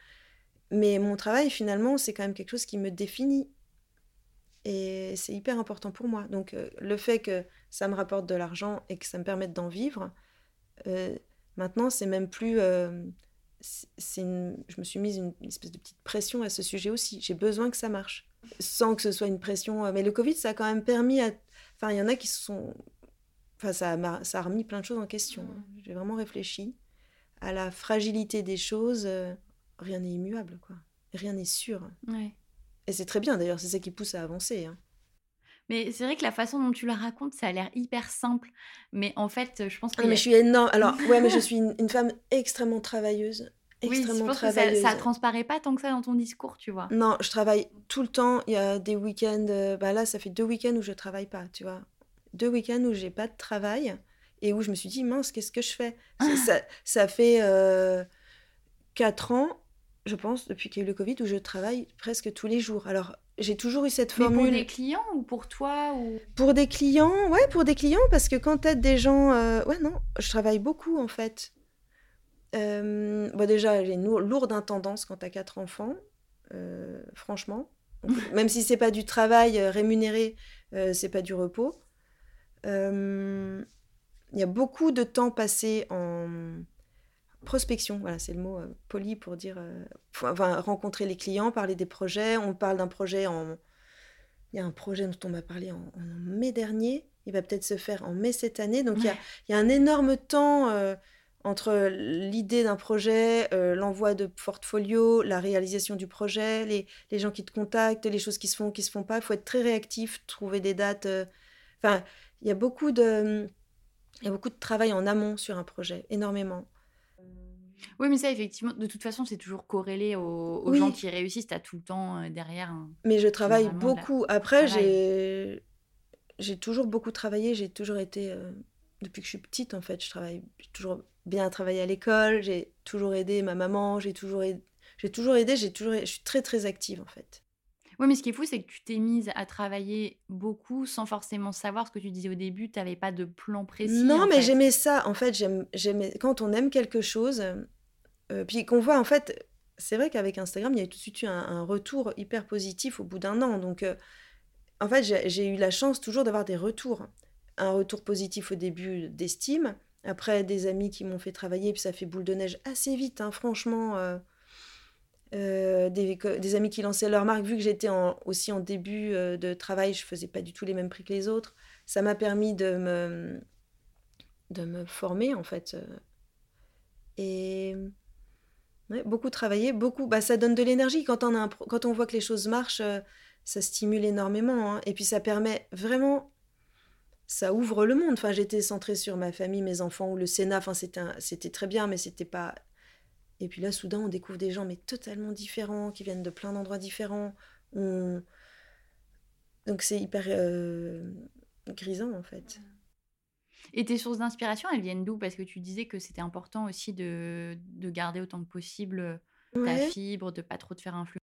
Mais mon travail, finalement, c'est quand même quelque chose qui me définit. Et c'est hyper important pour moi. Donc, euh, le fait que ça me rapporte de l'argent et que ça me permette d'en vivre, euh, maintenant, c'est même plus. Euh, c'est je me suis mise une, espèce de petite pression à ce sujet aussi. J'ai besoin que ça marche. Sans que ce soit une pression. Mais le Covid, ça a quand même permis à. Enfin, il y en a qui se sont. Enfin, ça a, ça a remis plein de choses en question. J'ai vraiment réfléchi à la fragilité des choses. Rien n'est immuable, quoi. Rien n'est sûr. Ouais. Et c'est très bien d'ailleurs, c'est ça qui pousse à avancer. Hein. Mais c'est vrai que la façon dont tu le racontes, ça a l'air hyper simple. Mais en fait, je pense que. Ah, mais je suis énorme. Alors, ouais, mais je suis une, femme extrêmement travailleuse. Extrêmement oui, je pense travailleuse. Que ça, ça transparaît pas tant que ça dans ton discours, tu vois. Non, je travaille tout le temps. Il y a des week-ends. Euh, bah là, ça fait deux week-ends où je travaille pas, tu vois. Deux week-ends où j'ai pas de travail et où je me suis dit, mince, qu'est-ce que je fais? Ça, ça, fait euh, quatre ans je pense, depuis qu'il y a eu le Covid, où je travaille presque tous les jours. Alors, j'ai toujours eu cette formule. pour des clients ou pour toi ou... Pour des clients, ouais, pour des clients, parce que quand t'aides des gens. Euh, ouais, non, je travaille beaucoup en fait. Euh... Bon, déjà, j'ai une lourde intendance quand t'as quatre enfants, euh, franchement. même si c'est pas du travail rémunéré, c'est pas du repos. Il y a beaucoup de temps passé en prospection, voilà, c'est le mot euh, poli pour dire, euh, enfin, rencontrer les clients, parler des projets. On parle d'un projet en, il y a un projet dont on m'a parlé en, mai dernier. Il va peut-être se faire en mai cette année. Donc il, y a, un énorme temps euh, entre l'idée d'un projet, l'envoi de portfolio, la réalisation du projet, les, les, gens qui te contactent, les choses qui se font, qui se font pas. Il faut être très réactif, trouver des dates. Enfin, il y a beaucoup de, il y a beaucoup de travail en amont sur un projet, énormément. Oui, mais ça, effectivement, de toute façon, c'est toujours corrélé aux, gens qui réussissent. Tu as tout le temps euh, derrière. mais je travaille beaucoup. Après, j'ai j'ai toujours beaucoup travaillé. J'ai toujours été, euh, depuis que je suis petite, en fait, je travaille j'ai toujours bien travaillé à l'école. J'ai toujours aidé ma maman. J'ai toujours, aidé, j'ai toujours aidé. J'ai toujours, je suis très, très active, en fait. Oui, mais ce qui est fou, c'est que tu t'es mise à travailler beaucoup sans forcément savoir ce que tu disais au début. Tu n'avais pas de plan précis. Non, mais j'aimais ça. En fait, j'aimais quand on aime quelque chose, euh, puis qu'on voit, en fait, c'est vrai qu'avec Instagram, il y a tout de suite eu un, retour hyper positif au bout d'un an. Donc, euh, en fait, j'ai eu la chance toujours d'avoir des retours. Un retour positif au début d'estime, après des amis qui m'ont fait travailler, puis ça fait boule de neige assez vite, hein, franchement. Euh, des, amis qui lançaient leur marque, vu que j'étais aussi en début de travail, je faisais pas du tout les mêmes prix que les autres. Ça m'a permis de me, de me former, en fait. Et beaucoup travailler, beaucoup. Bah, ça donne de l'énergie. Quand, on voit que les choses marchent, euh, ça stimule énormément. Hein. Et puis ça permet vraiment. Ça ouvre le monde. Enfin, j'étais centrée sur ma famille, mes enfants ou le Sénat. Enfin, c'était très bien, mais c'était pas. Et puis là, soudain, on découvre des gens, mais totalement différents, qui viennent de plein d'endroits différents. On... Donc c'est hyper euh, grisant, en fait. Et tes sources d'inspiration, elles viennent d'où? Parce que tu disais que c'était important aussi de, de, garder autant que possible ta fibre, de pas trop te faire influencer.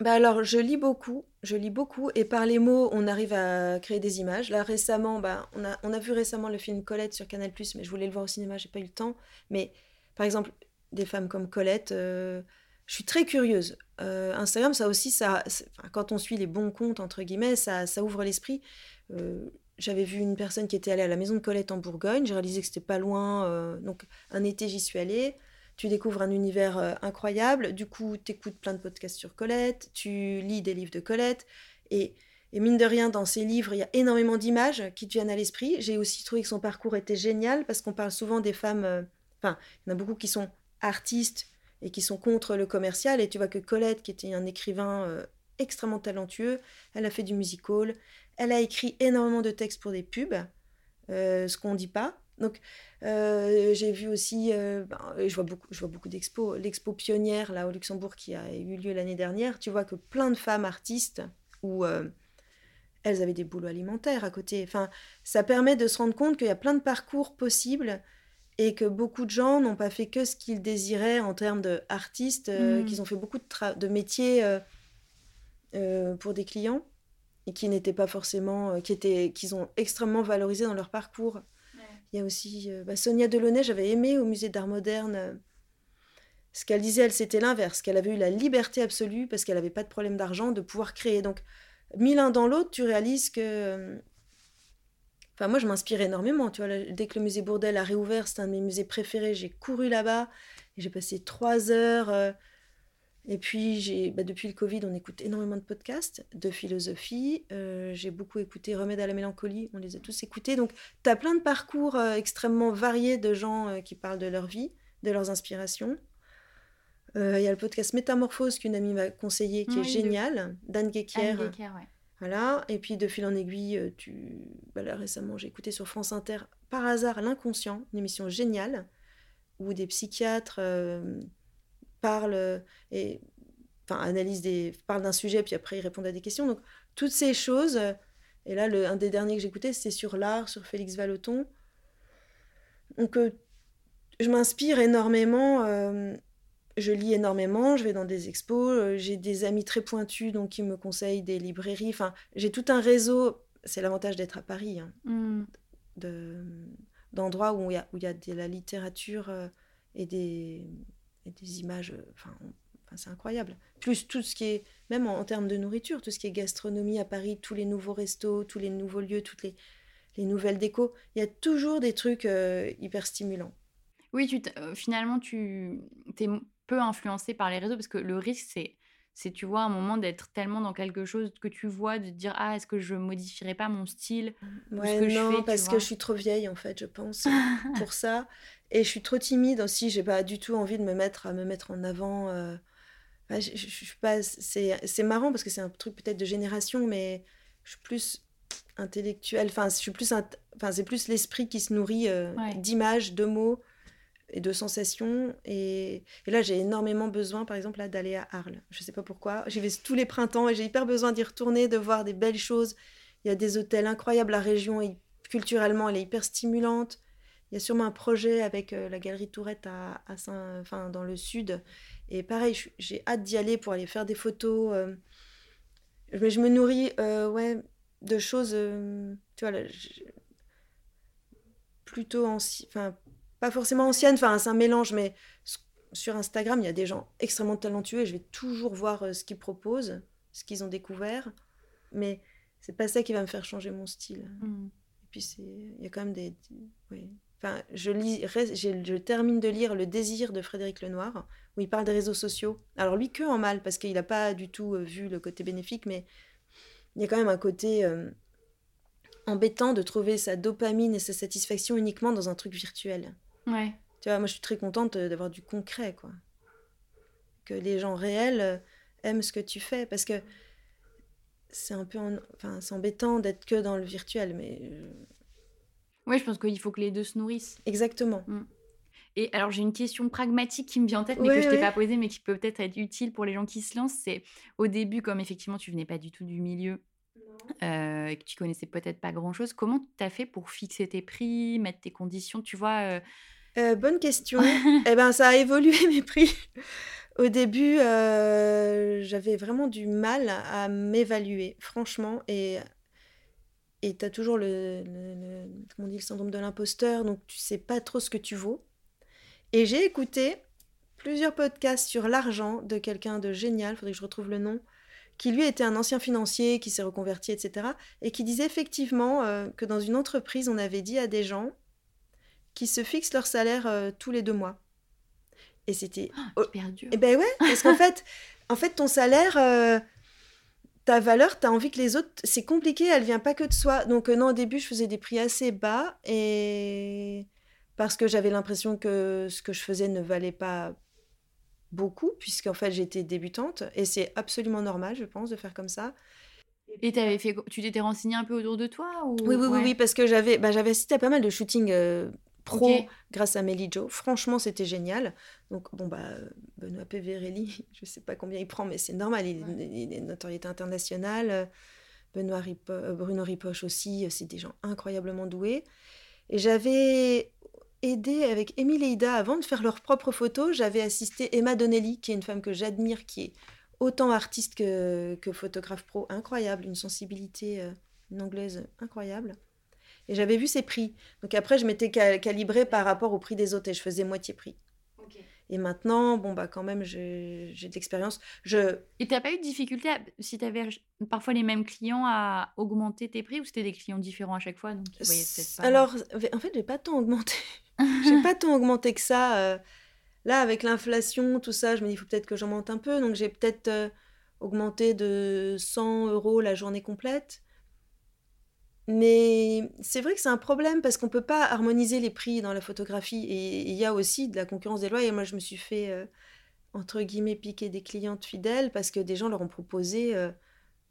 Bah alors, je lis beaucoup, je lis beaucoup, et par les mots, on arrive à créer des images. Là, récemment, bah, on, a, on a vu récemment le film Colette sur Canal+, mais je voulais le voir au cinéma, j'ai pas eu le temps. Mais, par exemple, des femmes comme Colette, euh, je suis très curieuse. Euh, Instagram, ça aussi, ça, quand on suit les bons comptes, entre guillemets, ça, ça ouvre l'esprit. Euh, j'avais vu une personne qui était allée à la maison de Colette en Bourgogne. J'ai réalisé que c'était pas loin. Euh, donc, un été, j'y suis allée. Tu découvres un univers euh, incroyable. Du coup, tu écoutes plein de podcasts sur Colette. Tu lis des livres de Colette. Et, et mine de rien, dans ces livres, il y a énormément d'images qui te viennent à l'esprit. J'ai aussi trouvé que son parcours était génial parce qu'on parle souvent des femmes. Euh, enfin, il y en a beaucoup qui sont artistes et qui sont contre le commercial. Et tu vois que Colette, qui était un écrivain extrêmement talentueux, elle a fait du musical, elle a écrit énormément de textes pour des pubs, euh, ce qu'on ne dit pas. Donc, euh, j'ai vu aussi, euh, ben, je vois beaucoup, je vois beaucoup d'expos. L'expo pionnière, là, au Luxembourg, qui a eu lieu l'année dernière, tu vois que plein de femmes artistes, où elles avaient des boulots alimentaires à côté. Enfin, ça permet de se rendre compte qu'il y a plein de parcours possibles et que beaucoup de gens n'ont pas fait que ce qu'ils désiraient en termes d'artistes, mmh. qu'ils ont fait beaucoup de, de métiers pour des clients et qui n'étaient pas forcément, euh, qui étaient, qu'ils ont extrêmement valorisé dans leur parcours. Il y a aussi euh, bah, Sonia Delaunay, j'avais aimé au musée d'art moderne. euh, ce qu'elle disait, elle, c'était l'inverse, qu'elle avait eu la liberté absolue, parce qu'elle n'avait pas de problème d'argent, de pouvoir créer. Donc, mis l'un dans l'autre, tu réalises que... Enfin, moi, je m'inspire énormément. Tu vois, là, dès que le musée Bourdelle a réouvert, c'est un de mes musées préférés. J'ai couru là-bas et j'ai passé trois heures. euh, et puis, j'ai, bah, depuis le Covid, on écoute énormément de podcasts de philosophie. Euh, j'ai beaucoup écouté Remède à la mélancolie. On les a tous écoutés. Donc, tu as plein de parcours euh, extrêmement variés de gens euh, qui parlent de leur vie, de leurs inspirations. Il y a le podcast Métamorphose qu'une amie m'a conseillé, qui Oui, est génial, d'Anne Guéquière. Anne Guéquer, ouais. Voilà, et puis de fil en aiguille, tu... bah là, récemment, j'ai écouté sur France Inter, par hasard, L'inconscient, une émission géniale, où des psychiatres parlent euh, et enfin, analysent des... parlent d'un sujet, puis après ils répondent à des questions. Donc, toutes ces choses, euh, et là, le, un des derniers que écouté, c'était sur l'art, sur Félix Vallotton. Donc, euh, je m'inspire énormément. euh, je lis énormément, je vais dans des expos, euh, j'ai des amis très pointus donc qui me conseillent des librairies. Enfin, j'ai tout un réseau. C'est l'avantage d'être à Paris, hein, Hmm. de d'endroits où il y a où il y a de la littérature et des et des images. euh, Enfin, c'est incroyable. Plus tout ce qui est même en, en termes de nourriture, tout ce qui est gastronomie à Paris, tous les nouveaux restos, tous les nouveaux lieux, toutes les les nouvelles décos. Il y a toujours des trucs euh, hyper stimulants. Oui, tu euh, finalement, tu es peu influencé par les réseaux parce que le risque, c'est, c'est, tu vois, un moment d'être tellement dans quelque chose que tu vois, de te dire, ah, est-ce que je modifierais pas mon style Ou Ouais, ce que je non, fais, parce que je suis trop vieille en fait, je pense, pour ça. Et je suis trop timide aussi. J'ai pas du tout envie de me mettre à me mettre en avant. euh. Enfin, je, suis pas. C'est c'est marrant parce que c'est un truc peut-être de génération, mais je suis plus intellectuelle. Enfin, je suis plus. int- Enfin, c'est plus l'esprit qui se nourrit euh, Ouais. d'images, de mots et de sensations. Et, et là, j'ai énormément besoin, par exemple, d'aller à Arles. Je sais pas pourquoi. J'y vais tous les printemps et j'ai hyper besoin d'y retourner, de voir des belles choses. Il y a des hôtels incroyables. La région, est- culturellement, elle est hyper stimulante. Il y a sûrement un projet avec euh, la galerie Tourette à, à Saint, enfin, dans le sud. Et pareil, j'ai hâte d'y aller pour aller faire des photos. euh. Mais je me nourris euh, ouais, de choses, tu vois, là, plutôt anciennes, enfin, pas forcément anciennes, enfin, c'est un mélange, mais sur Instagram, il y a des gens extrêmement talentueux et je vais toujours voir ce qu'ils proposent, ce qu'ils ont découvert. Mais c'est pas ça qui va me faire changer mon style. Hmm. Et puis c'est, il y a quand même des. Enfin, je lis, termine de lire Le Désir de Frédéric Lenoir, où il parle des réseaux sociaux. Alors lui que en mal, parce qu'il n'a pas du tout euh, vu le côté bénéfique, mais il y a quand même un côté euh, embêtant de trouver sa dopamine et sa satisfaction uniquement dans un truc virtuel. Ouais. Tu vois, moi je suis très contente euh, d'avoir du concret, quoi. Que les gens réels aiment ce que tu fais, parce que c'est un peu, en- enfin, c'est embêtant d'être que dans le virtuel, mais euh, Ouais, je pense qu'il faut que les deux se nourrissent. exactement. Et alors, j'ai une question pragmatique qui me vient en tête, mais Ouais, que je t'ai ouais. pas posée, mais qui peut peut-être être utile pour les gens qui se lancent. C'est au début, comme effectivement tu venais pas du tout du milieu, euh, et que tu connaissais peut-être pas grand-chose, comment tu as fait pour fixer tes prix, mettre tes conditions Tu vois, euh, Euh, bonne question. eh ben, ça a évolué mes prix. Au début, euh, j'avais vraiment du mal à m'évaluer, franchement. Et et t'as toujours le, le- le- comment on dit, le syndrome de l'imposteur, donc tu sais pas trop ce que tu vaux. Et j'ai écouté plusieurs podcasts sur l'argent de quelqu'un de génial, faudrait que je retrouve le nom, qui lui était un ancien financier, qui s'est reconverti, etc. Et qui disait effectivement euh, que dans une entreprise, on avait dit à des gens qui se fixent leur salaire euh, tous les deux mois. Et c'était Oh. hyper dur. eh ben ouais, parce qu'en fait, en fait, ton salaire, euh, ta valeur, tu as envie que les autres. C'est compliqué, elle vient pas que de soi. Donc, euh, non, au début, je faisais des prix assez bas et parce que j'avais l'impression que ce que je faisais ne valait pas beaucoup, puisqu'en fait, j'étais débutante et c'est absolument normal, je pense, de faire comme ça. Et t'avais fait, tu t'étais renseigné un peu autour de toi ou... Oui, oui, oui, oui, parce que j'avais bah, j'avais assisté à pas mal de shootings euh, pro grâce à Melly Joe. Franchement, c'était génial. Donc, bon, bah, Benoît Peverelli, je sais pas combien il prend, mais c'est normal, il, il est notoriété internationale. Benoît Ripo- euh, Bruno Ripoche aussi, euh, c'est des gens incroyablement doués. Et j'avais aidé avec Émile et Ida avant de faire leurs propres photos. J'avais assisté Emma Donnelly, qui est une femme que j'admire, qui est autant artiste que, que photographe pro, incroyable, une sensibilité, euh, une anglaise incroyable. Et j'avais vu ses prix. Donc après, je m'étais calibrée par rapport au prix des autres et je faisais moitié prix. Et maintenant, bon, bah, quand même, j'ai de l'expérience. Je... Et tu n'as pas eu de difficulté, si tu avais parfois les mêmes clients, à augmenter tes prix ou c'était des clients différents à chaque fois donc Alors, en fait, j'ai pas tant augmenté. j'ai pas tant augmenté que ça. Euh. Là, avec l'inflation, tout ça, je me dis, il faut peut-être que j'augmente un peu. Donc, j'ai peut-être euh, augmenté de 100 euros la journée complète. Mais c'est vrai que c'est un problème parce qu'on ne peut pas harmoniser les prix dans la photographie. Et il y a aussi de la concurrence des lois. Et moi, je me suis fait, euh, entre guillemets, piquer des clientes fidèles parce que des gens leur ont proposé euh,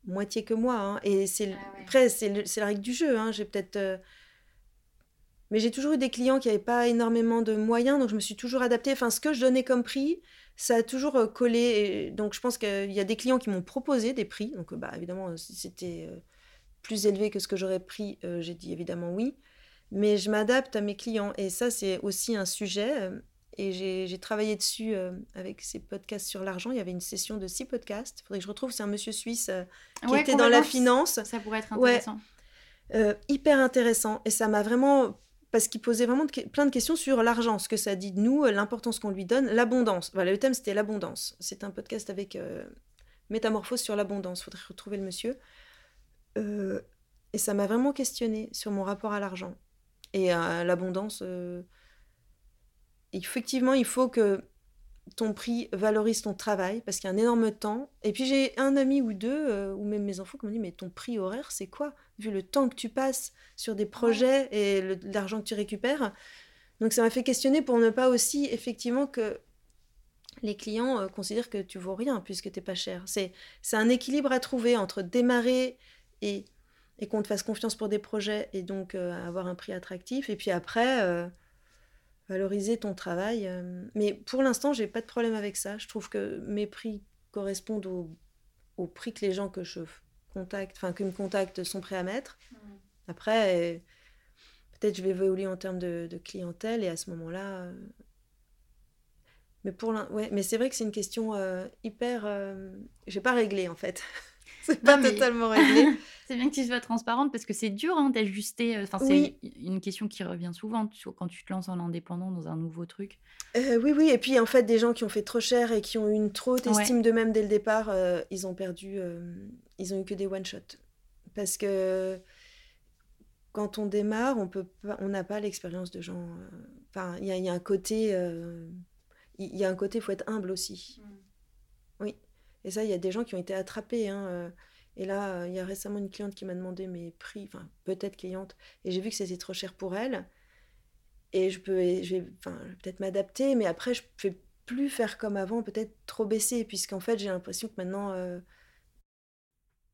moitié que moi. Hein. Et c'est ah après, c'est la règle du jeu. Hein. J'ai peut-être. Euh, mais j'ai toujours eu des clients qui n'avaient pas énormément de moyens, donc je me suis toujours adaptée. Enfin, ce que je donnais comme prix, ça a toujours collé. Et donc, je pense qu'il y a des clients qui m'ont proposé des prix. Donc, bah, évidemment, c'était plus élevé que ce que j'aurais pris, euh, j'ai dit évidemment oui. Mais je m'adapte à mes clients. Et ça, c'est aussi un sujet. Euh, et j'ai travaillé dessus euh, avec ces podcasts sur l'argent. Il y avait une session de six podcasts. Il faudrait que je retrouve. C'est un monsieur suisse qui était dans la finance. Ça pourrait être intéressant. hyper intéressant. Et ça m'a vraiment parce qu'il posait vraiment plein de questions sur l'argent, ce que ça dit de nous, l'importance qu'on lui donne, l'abondance. Voilà, le thème c'était l'abondance. C'est un podcast avec Métamorphose sur l'abondance. Il faudrait retrouver le monsieur. Euh, et ça m'a vraiment questionné sur mon rapport à l'argent et à l'abondance. Euh. Effectivement, il faut que ton prix valorise ton travail parce qu'il y a un énorme temps. Et puis j'ai un ami ou deux, euh, ou même mes enfants, qui m'ont dit Mais ton prix horaire, c'est quoi? Vu le temps que tu passes sur des projets et l'argent que tu récupères. Donc ça m'a fait questionner pour ne pas aussi, effectivement, que les clients considèrent que tu vaux rien puisque tu n'es pas cher. C'est un équilibre à trouver entre démarrer et, et qu'on te fasse confiance pour des projets et donc euh, avoir un prix attractif. Et puis après, euh, valoriser ton travail. Euh. Mais pour l'instant, j'ai pas de problème avec ça. Je trouve que mes prix correspondent au, au prix que les gens que je contacte, enfin, qui me contactent sont prêts à mettre. Mmh. Après, peut-être je vais évoluer en termes de, de clientèle et à ce moment-là. Mais pour ouais, mais c'est vrai que c'est une question hyper. j'ai pas réglé en fait. c'est pas totalement réglé. c'est bien que tu sois transparente parce que c'est dur hein, d'ajuster. Euh, enfin, c'est une question qui revient souvent quand tu te lances en indépendant dans un nouveau truc. Euh, oui, oui. Et puis, en fait, des gens qui ont fait trop cher et qui ont eu une trop haute estime d'eux-mêmes dès le départ, euh, ils ont perdu. ils ont eu que des one-shots. Parce que quand on démarre, on peut on n'a pas l'expérience de gens. Enfin, il y, a un côté. Il y a un côté, il faut être humble aussi. Mm. Oui. Et ça, il y a des gens qui ont été attrapés. Hein, euh. Et là, euh, il y a récemment une cliente qui m'a demandé mes prix, enfin peut-être cliente, et j'ai vu que c'était trop cher pour elle. Et je peux, je vais, enfin, peut-être m'adapter, mais après, je ne vais plus faire comme avant, peut-être trop baisser, puisqu'en fait, j'ai l'impression que maintenant. Euh,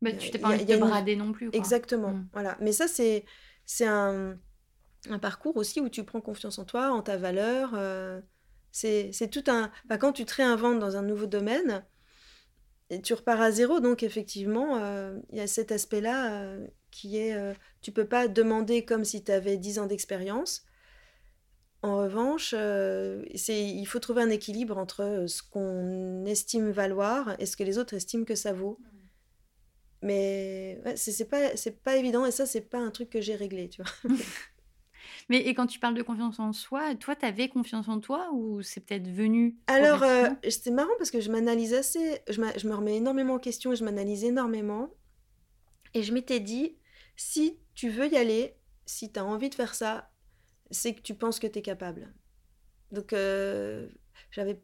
bah, tu t'es pas envie de brader non plus. Exactement. Mmh. Voilà. Mais ça, c'est, c'est un, un, parcours aussi où tu prends confiance en toi, en ta valeur. c'est, c'est tout un. Bah, quand tu te réinventes dans un nouveau domaine, et tu repars à zéro. Donc, effectivement, euh, il y a cet aspect-là euh, qui est euh, tu peux pas demander comme si tu avais 10 ans d'expérience. En revanche, c'est il faut trouver un équilibre entre ce qu'on estime valoir et ce que les autres estiment que ça vaut. Mais ouais, c'est pas, pas évident et ça, c'est pas un truc que j'ai réglé, tu vois. Mais et quand tu parles de confiance en soi, toi, tu avais confiance en toi ou c'est peut-être venu Alors, euh, c'était marrant parce que je m'analyse assez, je, je, me remets énormément en question et je m'analyse énormément. Et je m'étais dit, si tu veux y aller, si tu as envie de faire ça, c'est que tu penses que tu es capable. Donc, euh, j'avais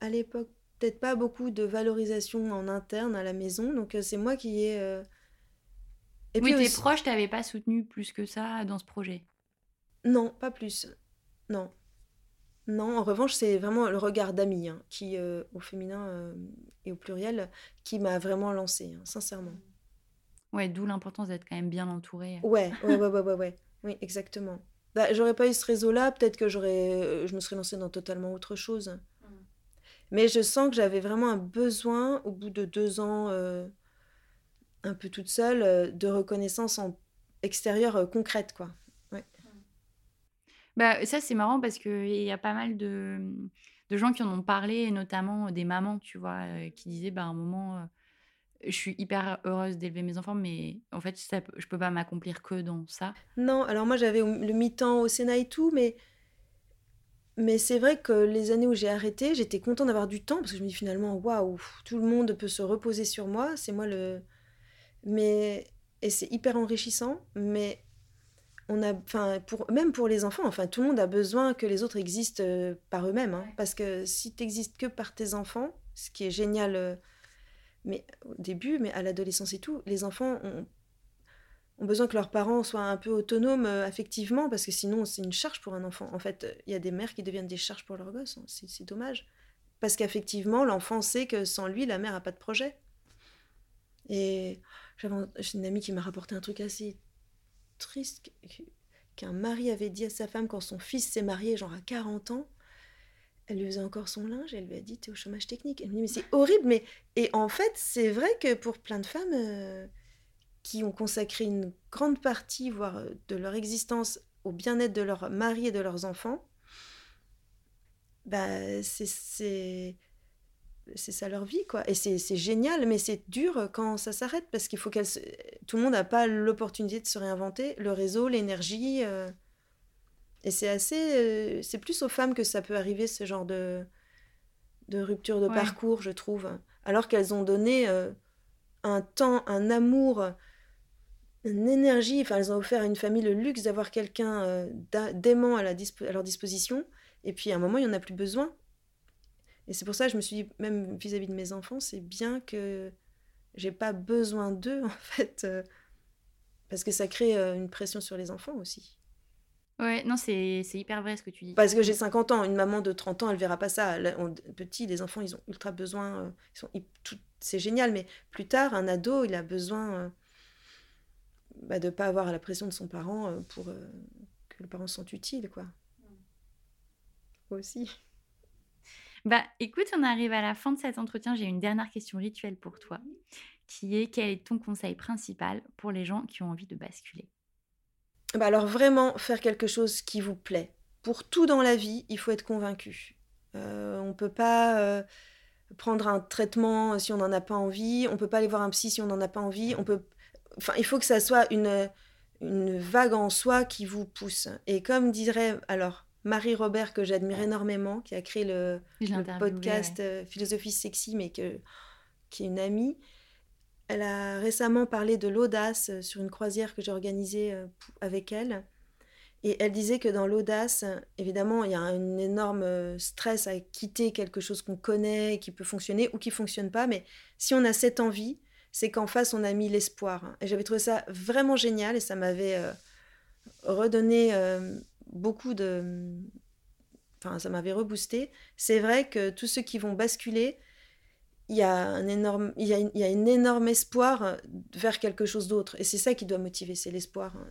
à l'époque peut-être pas beaucoup de valorisation en interne à la maison. Donc, euh, c'est moi qui ai. Et oui, puis tes proches t'avaient pas soutenu plus que ça dans ce projet? Non, pas plus. Non. Non, en revanche, c'est vraiment le regard d'ami hein, qui, euh, au féminin euh, et au pluriel, qui m'a vraiment lancé, hein, sincèrement. Ouais, d'où l'importance d'être quand même bien entourée. Ouais, ouais, ouais, ouais, ouais, Oui, exactement. Bah, j'aurais pas eu ce réseau-là, peut-être que j'aurais, euh, je me serais lancée dans totalement autre chose. Mm. Mais je sens que j'avais vraiment un besoin, au bout de deux ans, un peu toute seule, de reconnaissance en extérieure concrète, quoi. Bah, ça, c'est marrant parce qu'il y a pas mal de, de gens qui en ont parlé, notamment des mamans, tu vois, qui disaient, bah, à un moment, je suis hyper heureuse d'élever mes enfants, mais en fait, ça, je peux pas m'accomplir que dans ça. Non, alors moi j'avais le mi-temps au Sénat et tout, mais, mais c'est vrai que les années où j'ai arrêté, j'étais contente d'avoir du temps parce que je me dis finalement, waouh, tout le monde peut se reposer sur moi, c'est moi le. Mais. Et c'est hyper enrichissant, mais on a, enfin, pour, même pour les enfants, enfin, tout le monde a besoin que les autres existent euh, par eux-mêmes, hein, parce que si tu n'existes que par tes enfants, ce qui est génial. Euh, mais au début, mais à l'adolescence et tout, les enfants ont, besoin que leurs parents soient un peu autonomes euh, affectivement, parce que sinon c'est une charge pour un enfant. En fait, il y a des mères qui deviennent des charges pour leurs gosses, hein. c'est dommage. Parce qu'affectivement, l'enfant sait que sans lui, la mère n'a pas de projet. Et j'avais une amie qui m'a rapporté un truc assez triste qu'un mari avait dit à sa femme quand son fils s'est marié, genre à 40 ans, elle lui faisait encore son linge, elle lui a dit T'es au chômage technique. Elle me dit Mais c'est horrible, mais. Et en fait, c'est vrai que pour plein de femmes euh, qui ont consacré une grande partie, voire euh, de leur existence, au bien-être de leur mari et de leurs enfants, bah, c'est c'est ça leur vie quoi et c'est génial mais c'est dur quand ça s'arrête parce qu'il faut qu'elle tout le monde n'a pas l'opportunité de se réinventer le réseau l'énergie euh, et c'est assez. Euh, c'est plus aux femmes que ça peut arriver, ce genre de, de rupture de parcours, je trouve. Alors qu'elles ont donné euh, un temps, un amour, une énergie. Enfin, elles ont offert à une famille le luxe d'avoir quelqu'un euh, d'aimant à, la à leur disposition. Et puis, à un moment, il n'y en a plus besoin. Et c'est pour ça que je me suis dit, même vis-à-vis de mes enfants, c'est bien que j'ai pas besoin d'eux, en fait. parce que ça crée une pression sur les enfants aussi. Ouais, non, c'est hyper vrai ce que tu dis. Parce que j'ai 50 ans, une maman de 30 ans, elle verra pas ça. petit, les enfants, ils ont ultra besoin. Euh, c'est génial, mais plus tard, un ado, il a besoin euh, bah, de pas avoir la pression de son parent euh, pour que le parent se sente utile, quoi. Aussi. Bah, écoute, on arrive à la fin de cet entretien. J'ai une dernière question rituelle pour toi, qui est quel est ton conseil principal pour les gens qui ont envie de basculer? Bah alors vraiment faire quelque chose qui vous plaît. Pour tout dans la vie, il faut être convaincu. Euh, on ne peut pas euh, prendre un traitement si on n'en a pas envie, on ne peut pas aller voir un psy si on n'en a pas envie, on peut... Enfin, il faut que ça soit une, une vague en soi qui vous pousse. Et comme dirait alors Marie Robert, que j'admire énormément, qui a créé le, podcast euh, Philosophie Sexy, mais que, qui est une amie, elle a récemment parlé de l'audace euh, sur une croisière que j'ai organisée euh, avec elle. Et elle disait que dans l'audace, évidemment, il y a un énorme stress à quitter quelque chose qu'on connaît, qui peut fonctionner ou qui fonctionne pas. Mais si on a cette envie, c'est qu'en face, on a mis l'espoir. Et j'avais trouvé ça vraiment génial et ça m'avait redonné beaucoup de... Enfin, ça m'avait reboosté. C'est vrai que tous ceux qui vont basculer, il y a un énorme, y a, y a énorme espoir vers quelque chose d'autre. Et c'est ça qui doit motiver, c'est l'espoir hein,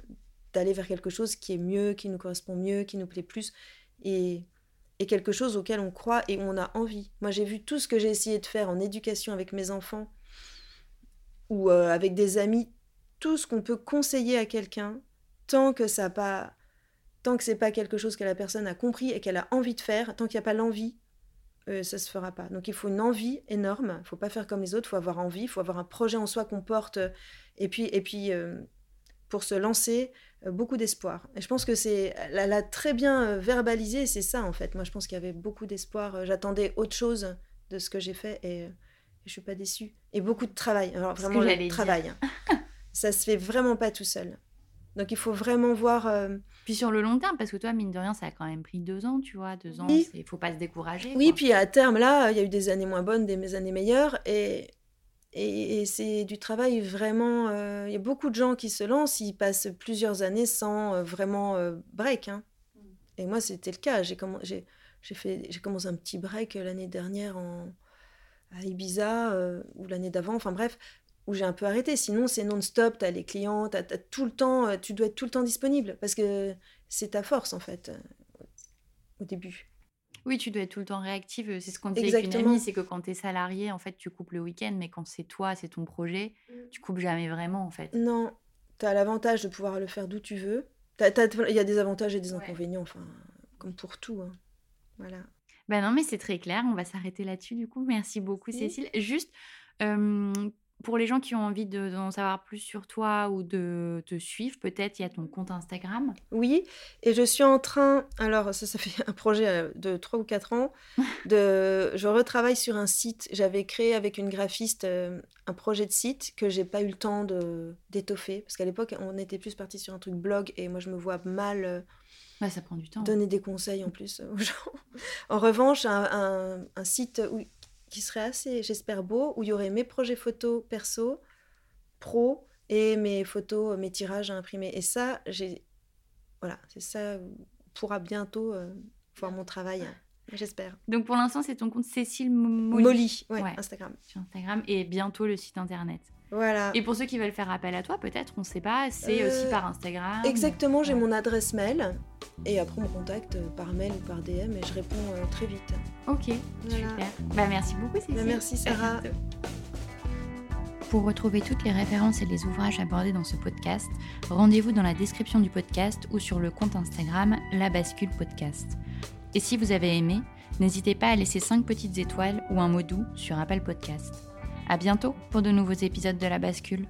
d'aller vers quelque chose qui est mieux, qui nous correspond mieux, qui nous plaît plus, et, et quelque chose auquel on croit et on a envie. Moi, j'ai vu tout ce que j'ai essayé de faire en éducation avec mes enfants ou euh, avec des amis, tout ce qu'on peut conseiller à quelqu'un, tant que ça pas, tant que c'est pas quelque chose que la personne a compris et qu'elle a envie de faire, tant qu'il n'y a pas l'envie, euh, ça se fera pas. Donc il faut une envie énorme. Il faut pas faire comme les autres. Il faut avoir envie. Il faut avoir un projet en soi qu'on porte. Et puis, et puis euh, pour se lancer, euh, beaucoup d'espoir. Et je pense que c'est, elle a très bien verbalisé. C'est ça en fait. Moi, je pense qu'il y avait beaucoup d'espoir. J'attendais autre chose de ce que j'ai fait et, je suis pas déçue. Et beaucoup de travail. Alors vraiment le travail. Hein. ça se fait vraiment pas tout seul. Donc il faut vraiment voir. Euh, puis sur le long terme, parce que toi, mine de rien, ça a quand même pris deux ans, tu vois, deux ans, il ne faut pas se décourager. Oui, puis à terme, là, il y a eu des années moins bonnes, des années meilleures, et, et, c'est du travail vraiment. Euh, il y a beaucoup de gens qui se lancent, ils passent plusieurs années sans euh, vraiment break. Hein. Mm. Et moi, c'était le cas. J'ai commencé un petit break l'année dernière en, à Ibiza, ou l'année d'avant, enfin bref, où j'ai un peu arrêté. Sinon, c'est non-stop, tu as les clients, tu as, tout le temps, euh, tu dois être tout le temps disponible parce que c'est ta force en fait euh, au début. Oui, tu dois être tout le temps réactive. C'est ce qu'on dit avec une amie, c'est que quand tu es salarié, en fait, tu coupes le week-end, mais quand c'est toi, c'est ton projet, tu coupes jamais vraiment en fait. Non, tu as l'avantage de pouvoir le faire d'où tu veux. Il y a des avantages et des inconvénients, enfin, comme pour tout. Hein. Voilà. Ben non, mais c'est très clair. On va s'arrêter là-dessus du coup. Merci beaucoup, Cécile. Juste, euh, Pour les gens qui ont envie de- d'en savoir plus sur toi ou de te suivre, peut-être il y a ton compte Instagram? Oui, et je suis en train, alors ça, ça fait un projet euh, de 3 ou 4 ans, de, je retravaille sur un site. J'avais créé avec une graphiste euh, un projet de site que j'ai pas eu le temps de d'étoffer, parce qu'à l'époque, on était plus parti sur un truc blog, et moi, je me vois mal euh, Ouais, ça prend du temps. donner des conseils en plus aux gens. En revanche, un, un- un site où, qui serait assez, j'espère, beau, où il y aurait mes projets photos perso, pro, et mes photos, mes tirages à imprimer. Et ça, j'ai. Voilà, c'est ça. Pourra bientôt euh, voir mon travail, hein, j'espère. Donc pour l'instant, c'est ton compte Cécile Molly, Molly, ouais, Ouais. Instagram. sur Instagram et bientôt le site internet. Voilà. Et pour ceux qui veulent faire appel à toi, peut-être, on ne sait pas, c'est Euh, aussi par Instagram. Exactement, j'ai Ouais. mon adresse mail. Et après, on me contacte par mail ou par DM et je réponds euh, très vite. Ok, Voilà. super. Bah, merci beaucoup, Cécile. Bah, merci, Sarah. Pour retrouver toutes les références et les ouvrages abordés dans ce podcast, rendez-vous dans la description du podcast ou sur le compte Instagram La Bascule Podcast. Et si vous avez aimé, n'hésitez pas à laisser 5 petites étoiles ou un mot doux sur Apple Podcast. À bientôt pour de nouveaux épisodes de La Bascule.